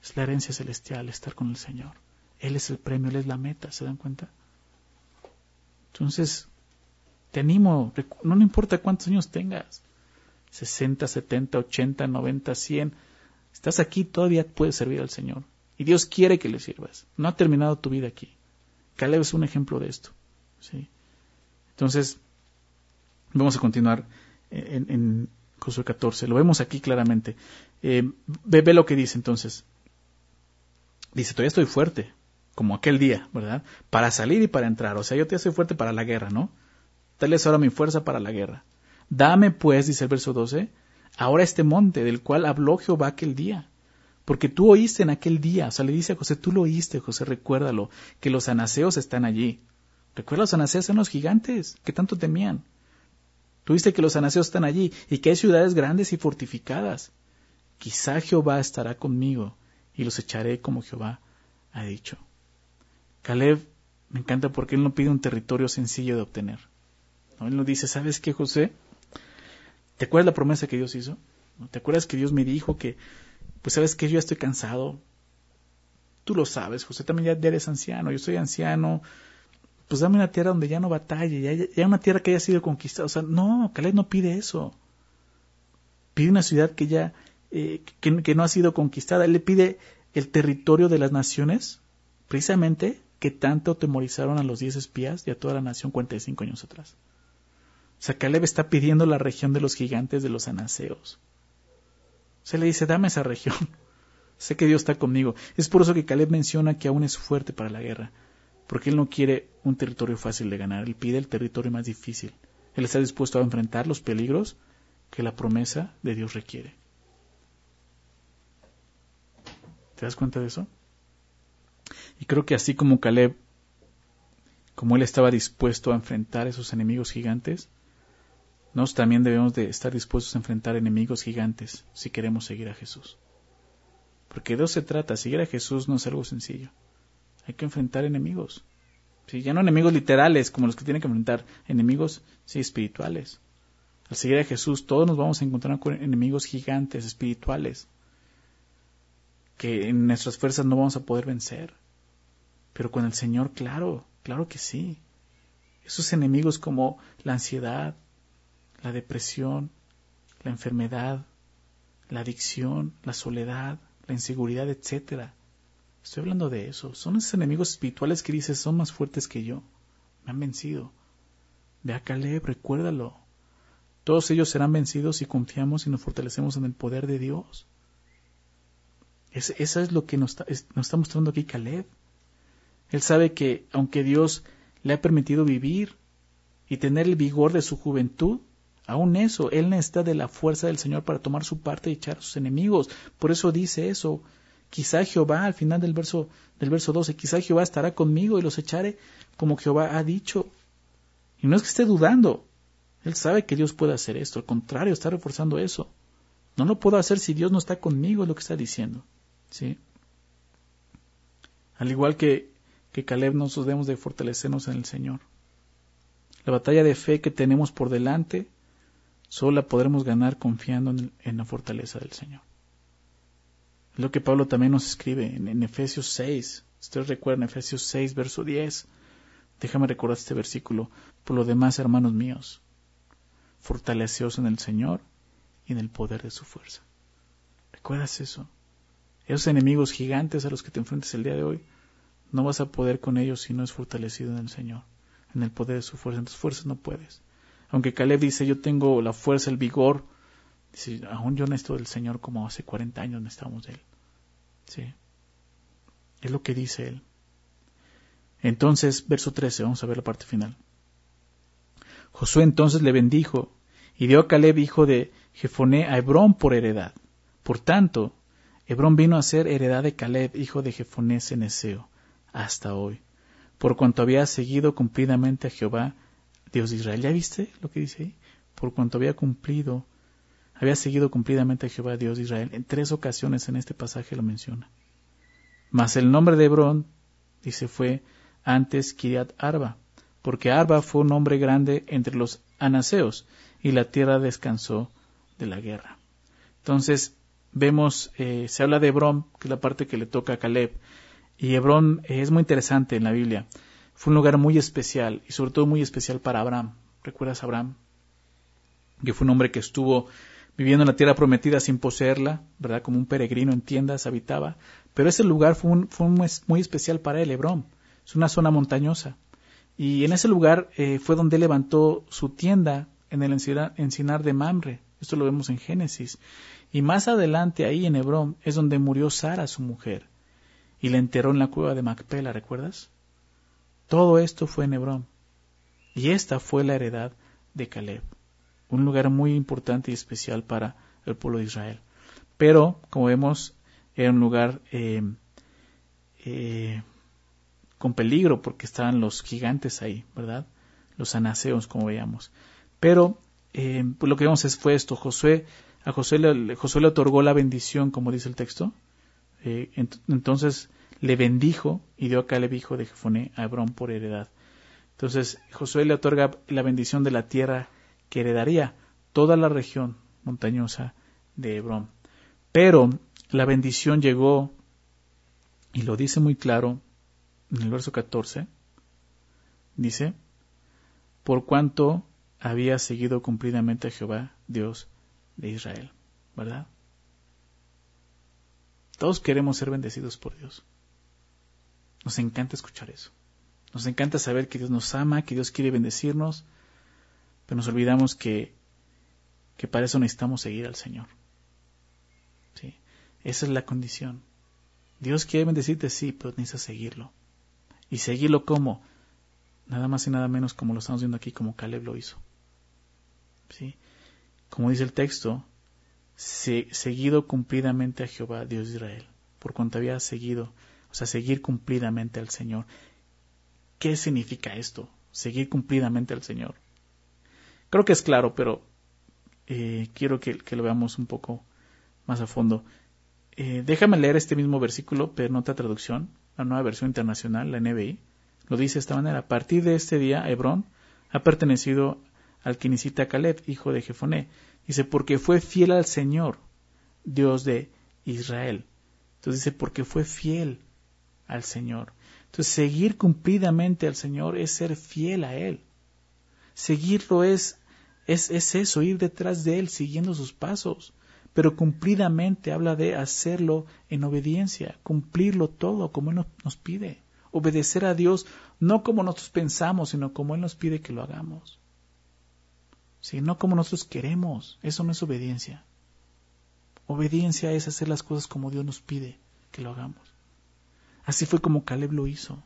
es la herencia celestial, estar con el Señor. Él es el premio, Él es la meta, ¿se dan cuenta? Entonces, te animo, no importa cuántos años tengas, 60, 70, 80, 90, 100, estás aquí, todavía puedes servir al Señor. Y Dios quiere que le sirvas. No ha terminado tu vida aquí. Caleb es un ejemplo de esto. ¿sí? Entonces, vamos a continuar en, en Josué 14. Lo vemos aquí claramente. Eh, ve, lo que dice entonces. Dice, todavía estoy fuerte, como aquel día, ¿verdad? Para salir y para entrar. O sea, yo todavía estoy fuerte para la guerra, ¿no? Tal es ahora mi fuerza para la guerra. Dame pues, dice el verso 12, ahora este monte del cual habló Jehová aquel día. Porque tú oíste en aquel día, o sea, le dice a José, tú lo oíste, José, recuérdalo, que los anaseos están allí. Recuerda, los anaseos son los gigantes que tanto temían. Tú que los anaseos están allí y que hay ciudades grandes y fortificadas. Quizá Jehová estará conmigo y los echaré como Jehová ha dicho. Caleb me encanta porque él no pide un territorio sencillo de obtener. Él no dice, ¿sabes qué, José? ¿Te acuerdas la promesa que Dios hizo? ¿Te acuerdas que Dios me dijo que, pues sabes que yo ya estoy cansado? Tú lo sabes, José, también ya eres anciano, yo soy anciano, pues dame una tierra donde ya no batalle, ya, una tierra que haya sido conquistada. O sea, no, Caleb no pide eso. Pide una ciudad que ya, eh, que, no ha sido conquistada. Él le pide el territorio de las naciones, precisamente que tanto temorizaron a los diez espías y a toda la nación 45 años atrás. O sea, Caleb está pidiendo la región de los gigantes de los anaseos. Se le dice, dame esa región. sé que Dios está conmigo. Es por eso que Caleb menciona que aún es fuerte para la guerra porque él no quiere un territorio fácil de ganar, él pide el territorio más difícil. Él está dispuesto a enfrentar los peligros que la promesa de Dios requiere. ¿Te das cuenta de eso? Y creo que así como Caleb, como él estaba dispuesto a enfrentar esos enemigos gigantes, nosotros también debemos de estar dispuestos a enfrentar enemigos gigantes si queremos seguir a Jesús. Porque de eso se trata, seguir a Jesús no es algo sencillo hay que enfrentar enemigos. ¿sí? Ya no enemigos literales como los que tienen que enfrentar, enemigos sí, espirituales. Al seguir a Jesús, todos nos vamos a encontrar con enemigos gigantes espirituales que en nuestras fuerzas no vamos a poder vencer. Pero con el Señor, claro, claro que sí. Esos enemigos como la ansiedad, la depresión, la enfermedad, la adicción, la soledad, la inseguridad, etcétera, Estoy hablando de eso. Son esos enemigos espirituales que dices son más fuertes que yo. Me han vencido. Ve a Caleb, recuérdalo. Todos ellos serán vencidos si confiamos y nos fortalecemos en el poder de Dios. Es, eso es lo que nos nos está mostrando aquí Caleb. Él sabe que aunque Dios le ha permitido vivir y tener el vigor de su juventud, aún eso, él necesita de la fuerza del Señor para tomar su parte y echar a sus enemigos. Por eso dice eso, Quizá Jehová, al final del verso, del verso 12, quizá Jehová estará conmigo y los echaré como Jehová ha dicho. Y no es que esté dudando. Él sabe que Dios puede hacer esto. Al contrario, está reforzando eso. No lo puedo hacer si Dios no está conmigo, es lo que está diciendo. ¿Sí? Al igual que, que Caleb, nosotros debemos de fortalecernos en el Señor. La batalla de fe que tenemos por delante, solo la podremos ganar confiando en la fortaleza del Señor. Es lo que Pablo también nos escribe en, Efesios 6. Ustedes recuerdan Efesios 6, verso 10. Déjame recordar este versículo. Por lo demás, hermanos míos, fortaleceos en el Señor y en el poder de su fuerza. ¿Recuerdas eso? Esos enemigos gigantes a los que te enfrentas el día de hoy, no vas a poder con ellos si no es fortalecido en el Señor, en el poder de su fuerza. En tus fuerzas no puedes. Aunque Caleb dice, yo tengo la fuerza, el vigor, aún yo necesito del Señor como hace 40 años necesitamos de Él. Sí. Es lo que dice Él. Entonces, verso 13, vamos a ver la parte final. Josué entonces le bendijo y dio a Caleb, hijo de Jefoné, a Hebrón por heredad. Por tanto, Hebrón vino a ser heredad de Caleb, hijo de Jefoné Ceneseo, hasta hoy, por cuanto había seguido cumplidamente a Jehová, Dios de Israel. ¿Ya viste lo que dice ahí? Por cuanto había cumplido, había seguido cumplidamente a Jehová, Dios de Israel. En tres ocasiones en este pasaje lo menciona. Mas el nombre de Hebrón, dice, fue antes Kiriat Arba, porque Arba fue un hombre grande entre los anaseos, y la tierra descansó de la guerra. Entonces, vemos, eh, se habla de Hebrón, que es la parte que le toca a Caleb, y Hebrón es muy interesante en la Biblia. Fue un lugar muy especial, y sobre todo muy especial para Abraham. ¿Recuerdas a Abraham? Que fue un hombre que estuvo viviendo en la tierra prometida sin poseerla, ¿verdad? Como un peregrino en tiendas habitaba. Pero ese lugar fue, fue muy especial para él, Hebrón. Es una zona montañosa. Y en ese lugar eh, fue donde levantó su tienda en el encinar de Mamre. Esto lo vemos en Génesis. Y más adelante, ahí en Hebrón, es donde murió Sara, su mujer, y la enterró en la cueva de Macpela, ¿recuerdas? Todo esto fue en Hebrón. Y esta fue la heredad de Caleb. Un lugar muy importante y especial para el pueblo de Israel. Pero, como vemos, era un lugar eh, eh, con peligro porque estaban los gigantes ahí, ¿verdad? Los anaseos, como veíamos. Pero eh, pues lo que vemos es, fue esto, Josué, a Josué Josué le otorgó la bendición, como dice el texto. Eh, entonces le bendijo y dio a Caleb, hijo de Jefoné, a Hebrón por heredad. Entonces Josué le otorga la bendición de la tierra que heredaría toda la región montañosa de Hebrón. Pero la bendición llegó, y lo dice muy claro en el verso 14, dice, por cuanto había seguido cumplidamente a Jehová, Dios de Israel, ¿verdad? Todos queremos ser bendecidos por Dios. Nos encanta escuchar eso. Nos encanta saber que Dios nos ama, que Dios quiere bendecirnos, pero nos olvidamos que, que para eso necesitamos seguir al Señor. ¿Sí? Esa es la condición. Dios quiere bendecirte, sí, pero necesitas seguirlo. Y seguirlo como, nada más y nada menos como lo estamos viendo aquí, como Caleb lo hizo. ¿Sí? Como dice el texto, seguido cumplidamente a Jehová, Dios de Israel, por cuanto había seguido, o sea, seguir cumplidamente al Señor. ¿Qué significa esto? Seguir cumplidamente al Señor. Creo que es claro, pero eh, quiero que, lo veamos un poco más a fondo. Eh, déjame leer este mismo versículo, pero en otra traducción la nueva versión internacional, la NBI, lo dice de esta manera. A partir de este día, Hebrón ha pertenecido al quinicita Caleb, hijo de Jefoné. Dice, porque fue fiel al Señor, Dios de Israel. Entonces dice, porque fue fiel al Señor. Entonces, seguir cumplidamente al Señor es ser fiel a Él. Seguirlo es, es, es eso, ir detrás de Él, siguiendo sus pasos pero cumplidamente habla de hacerlo en obediencia, cumplirlo todo como Él nos pide, obedecer a Dios no como nosotros pensamos, sino como Él nos pide que lo hagamos. Sí, no como nosotros queremos, eso no es obediencia. Obediencia es hacer las cosas como Dios nos pide que lo hagamos. Así fue como Caleb lo hizo.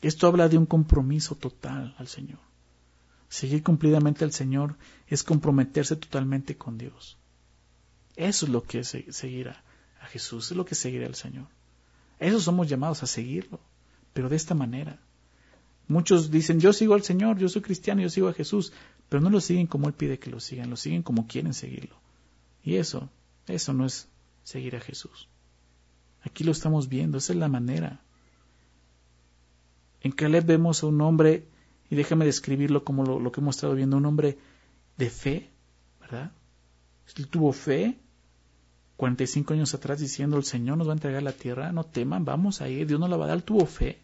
Esto habla de un compromiso total al Señor. Seguir cumplidamente al Señor es comprometerse totalmente con Dios. Eso es lo que es seguir a, Jesús, es lo que es seguir al Señor. Eso somos llamados a seguirlo, pero de esta manera. Muchos dicen, yo sigo al Señor, yo soy cristiano, yo sigo a Jesús, pero no lo siguen como Él pide que lo sigan, lo siguen como quieren seguirlo. Y eso, eso no es seguir a Jesús. Aquí lo estamos viendo, esa es la manera. En Caleb vemos a un hombre, y déjame describirlo como lo, que hemos estado viendo, un hombre de fe, ¿verdad? Él tuvo fe, 45 años atrás diciendo el Señor nos va a entregar la tierra, no teman, vamos a Dios nos la va a dar, tuvo fe.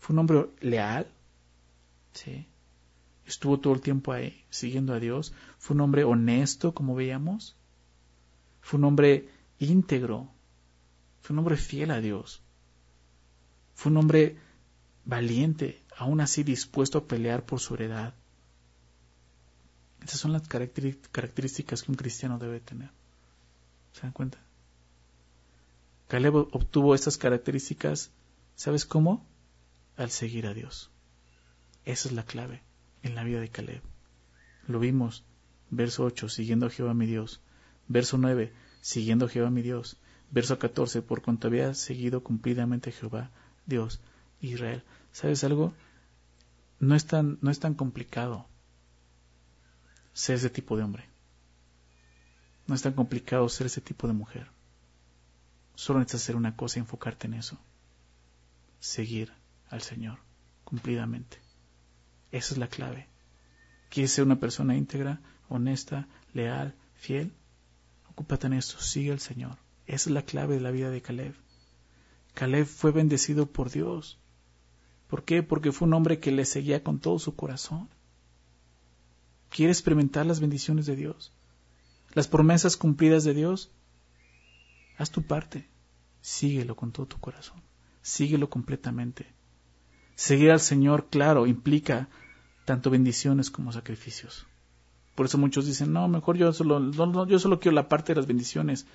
Fue un hombre leal, ¿sí? Estuvo todo el tiempo ahí siguiendo a Dios, fue un hombre honesto, como veíamos, fue un hombre íntegro, fue un hombre fiel a Dios, fue un hombre valiente, aún así dispuesto a pelear por su heredad. Esas son las características que un cristiano debe tener. ¿Se dan cuenta? Caleb obtuvo estas características, ¿sabes cómo? Al seguir a Dios. Esa es la clave en la vida de Caleb. Lo vimos, verso 8, siguiendo a Jehová mi Dios. Verso 9, siguiendo a Jehová mi Dios. Verso 14, por cuanto había seguido cumplidamente a Jehová, Dios, Israel. ¿Sabes algo? No es tan, no es tan complicado ser ese tipo de hombre. No es tan complicado ser ese tipo de mujer. Solo necesitas hacer una cosa y enfocarte en eso. Seguir al Señor cumplidamente. Esa es la clave. ¿Quieres ser una persona íntegra, honesta, leal, fiel? Ocúpate en esto, sigue al Señor. Esa es la clave de la vida de Caleb. Caleb fue bendecido por Dios. ¿Por qué? Porque fue un hombre que le seguía con todo su corazón. Quiere experimentar las bendiciones de Dios, las promesas cumplidas de Dios. Haz tu parte. Síguelo con todo tu corazón. Síguelo completamente. Seguir al Señor, claro, implica tanto bendiciones como sacrificios. Por eso muchos dicen, no, mejor yo solo, yo solo quiero la parte de las bendiciones.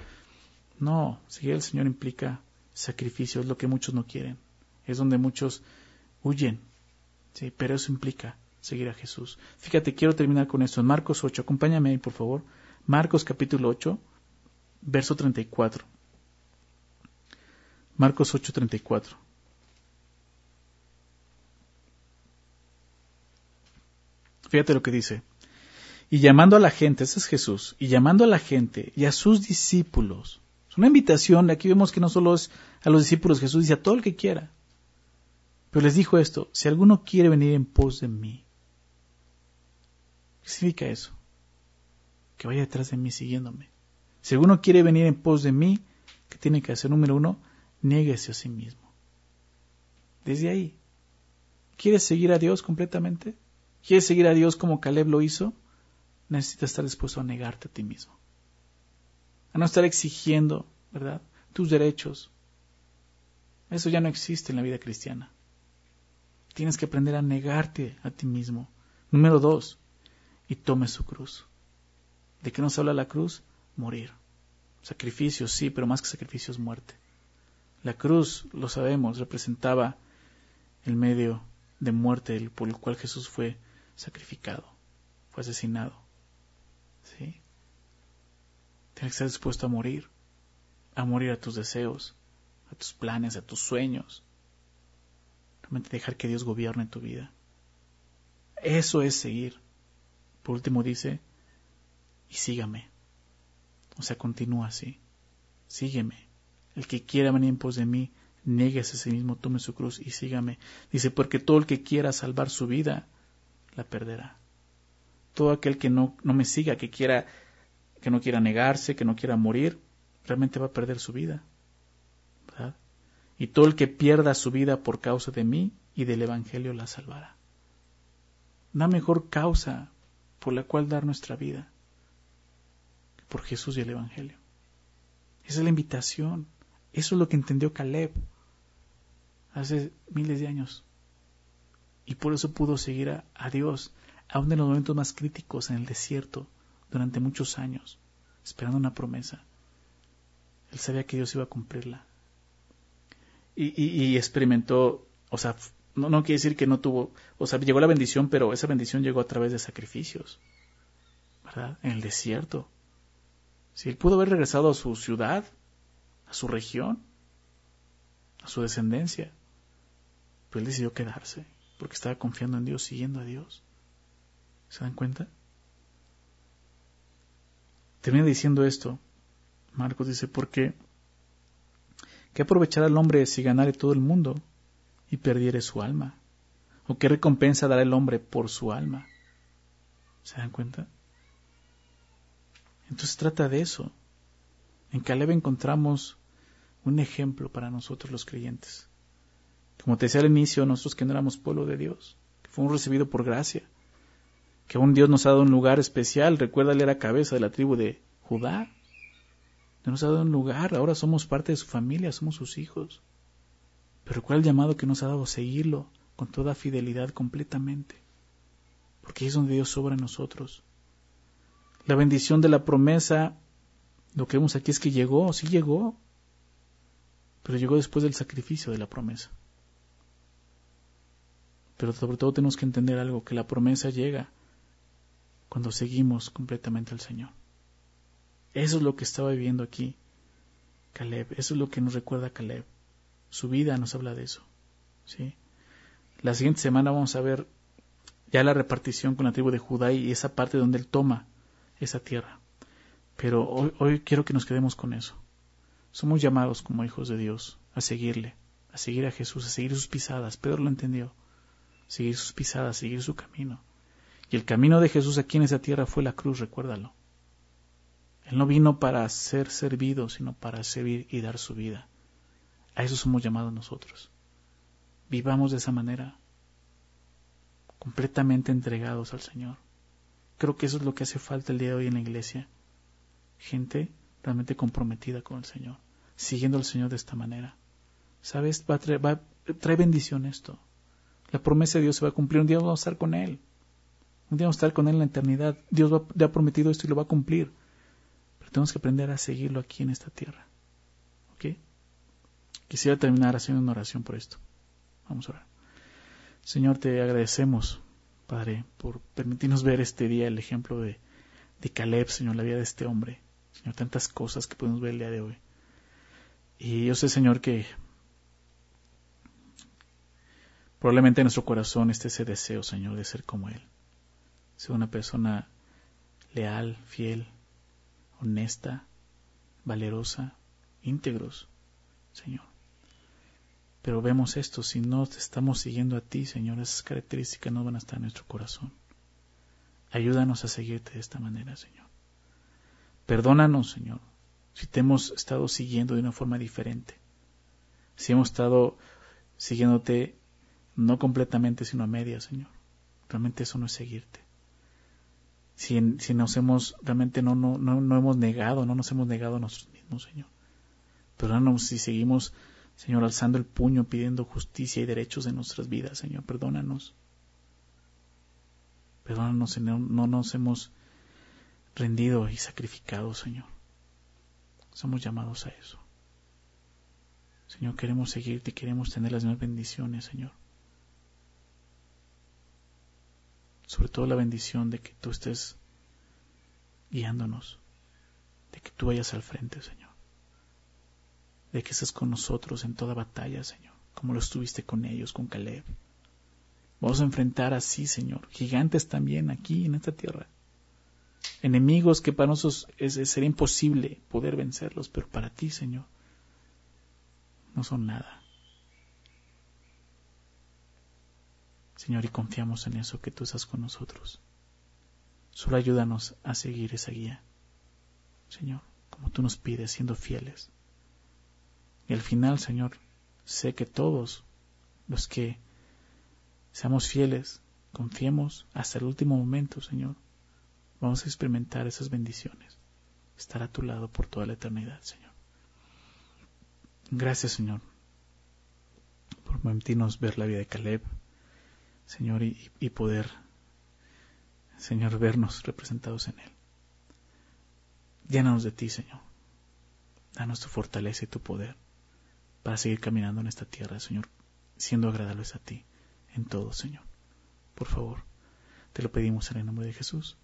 No, seguir al Señor implica sacrificio, es lo que muchos no quieren. Es donde muchos huyen. ¿sí? Pero eso implica seguir a Jesús. Fíjate, quiero terminar con esto. En Marcos 8, acompáñame ahí, por favor. Marcos capítulo 8, verso 34. Marcos 8, 34. Fíjate lo que dice. Y llamando a la gente, ese es Jesús, y llamando a la gente y a sus discípulos. Es una invitación, aquí vemos que no solo es a los discípulos, Jesús dice a todo el que quiera. Pero les dijo esto, si alguno quiere venir en pos de mí, ¿qué significa eso? Que vaya detrás de mí siguiéndome. Si alguno quiere venir en pos de mí, ¿qué tiene que hacer? Número uno, niéguese a sí mismo. Desde ahí, ¿quieres seguir a Dios completamente? ¿Quieres seguir a Dios como Caleb lo hizo? Necesitas estar dispuesto a negarte a ti mismo. A no estar exigiendo, ¿verdad? Tus derechos. Eso ya no existe en la vida cristiana. Tienes que aprender a negarte a ti mismo. Número dos, y tome su cruz. ¿De qué nos habla la cruz? Morir. Sacrificio, sí, pero más que sacrificio es muerte. La cruz, lo sabemos, representaba el medio de muerte por el cual Jesús fue sacrificado, fue asesinado. ¿Sí? Tienes que estar dispuesto a morir, a morir a tus deseos, a tus planes, a tus sueños. Realmente dejar que Dios gobierne tu vida. Eso es seguir. Por último dice, y sígame. O sea, continúa así. Sígueme. El que quiera venir en pos de mí, nieguese a sí mismo, tome su cruz y sígame. Dice, porque todo el que quiera salvar su vida, la perderá. Todo aquel que no, no me siga, que quiera, que no quiera negarse, que no quiera morir, realmente va a perder su vida. Y todo el que pierda su vida por causa de mí y del Evangelio la salvará. Una mejor causa por la cual dar nuestra vida que por Jesús y el Evangelio. Esa es la invitación. Eso es lo que entendió Caleb hace miles de años y por eso pudo seguir a, Dios, aún en los momentos más críticos en el desierto, durante muchos años, esperando una promesa. Él sabía que Dios iba a cumplirla. Y, experimentó, o sea, no, no, quiere decir que no tuvo, o sea, llegó la bendición, pero esa bendición llegó a través de sacrificios, ¿verdad? En el desierto. Si él pudo haber regresado a su ciudad, a su región, a su descendencia, pero él decidió quedarse porque estaba confiando en Dios, siguiendo a Dios. ¿Se dan cuenta? Termina diciendo esto. Marcos dice, porque ¿qué aprovechará el hombre si ganare todo el mundo y perdiere su alma? ¿O qué recompensa dará el hombre por su alma? ¿Se dan cuenta? Entonces trata de eso. En Caleb encontramos un ejemplo para nosotros los creyentes. Como te decía al inicio, nosotros que no éramos pueblo de Dios, que fuimos recibidos por gracia, que aún Dios nos ha dado un lugar especial. Recuerda, él era cabeza de la tribu de Judá. nos ha dado un lugar, ahora somos parte de su familia, somos sus hijos. Pero ¿cuál el llamado que nos ha dado? Seguirlo con toda fidelidad completamente. Porque es donde Dios sobra en nosotros. La bendición de la promesa, lo que vemos aquí es que llegó, sí llegó, pero llegó después del sacrificio de la promesa. Pero sobre todo tenemos que entender algo, que la promesa llega cuando seguimos completamente al Señor. Eso es lo que estaba viviendo aquí Caleb, eso es lo que nos recuerda Caleb. Su vida nos habla de eso. ¿sí? La siguiente semana vamos a ver ya la repartición con la tribu de Judá y esa parte donde él toma esa tierra. Pero hoy, hoy quiero que nos quedemos con eso. Somos llamados como hijos de Dios a seguirle, a seguir a Jesús, a seguir sus pisadas. Pedro lo entendió. Seguir sus pisadas, seguir su camino. Y el camino de Jesús aquí en esa tierra fue la cruz, recuérdalo. Él no vino para ser servido, sino para servir y dar su vida. A eso somos llamados nosotros. Vivamos de esa manera, completamente entregados al Señor. Creo que eso es lo que hace falta el día de hoy en la iglesia. Gente realmente comprometida con el Señor, siguiendo al Señor de esta manera. ¿Sabes? Va a bendición esto. La promesa de Dios se va a cumplir. Un día vamos a estar con Él. Un día vamos a estar con Él en la eternidad. Dios le ha prometido esto y lo va a cumplir. Pero tenemos que aprender a seguirlo aquí en esta tierra. ¿Ok? Quisiera terminar haciendo una oración por esto. Vamos a orar. Señor, te agradecemos, Padre, por permitirnos ver este día el ejemplo de, de Caleb, Señor, la vida de este hombre. Señor, tantas cosas que podemos ver el día de hoy. Y yo sé, Señor, que probablemente en nuestro corazón esté ese deseo, Señor, de ser como Él. Ser una persona leal, fiel, honesta, valerosa, íntegros, Señor. Pero vemos esto, si no te estamos siguiendo a ti, Señor, esas características no van a estar en nuestro corazón. Ayúdanos a seguirte de esta manera, Señor. Perdónanos, Señor, si te hemos estado siguiendo de una forma diferente. Si hemos estado siguiéndote no completamente, sino a media, Señor. Realmente eso no es seguirte si, si nos hemos, realmente no, no, no, no, hemos negado, no nos hemos negado a nosotros mismos, Señor. Perdónanos si seguimos, Señor, alzando el puño pidiendo justicia y derechos en nuestras vidas, Señor. Perdónanos. Perdónanos no, no nos hemos rendido y sacrificado, Señor. Somos llamados a eso. Señor, queremos seguirte, queremos tener las mismas bendiciones, Señor. Sobre todo la bendición de que tú estés guiándonos, de que tú vayas al frente, Señor, de que estés con nosotros en toda batalla, Señor, como lo estuviste con ellos, con Caleb. Vamos a enfrentar así, Señor, gigantes también aquí en esta tierra. Enemigos que para nosotros sería imposible poder vencerlos, pero para ti, Señor, no son nada. Señor, y confiamos en eso que tú estás con nosotros. Solo ayúdanos a seguir esa guía, Señor, como tú nos pides, siendo fieles. Y al final, Señor, sé que todos los que seamos fieles, confiemos hasta el último momento, Señor, vamos a experimentar esas bendiciones, estar a tu lado por toda la eternidad, Señor. Gracias, Señor, por permitirnos ver la vida de Caleb Señor, y, poder, Señor, vernos representados en Él. Llénanos de ti, Señor. Danos tu fortaleza y tu poder para seguir caminando en esta tierra, Señor, siendo agradables a ti en todo, Señor. Por favor, te lo pedimos en el nombre de Jesús.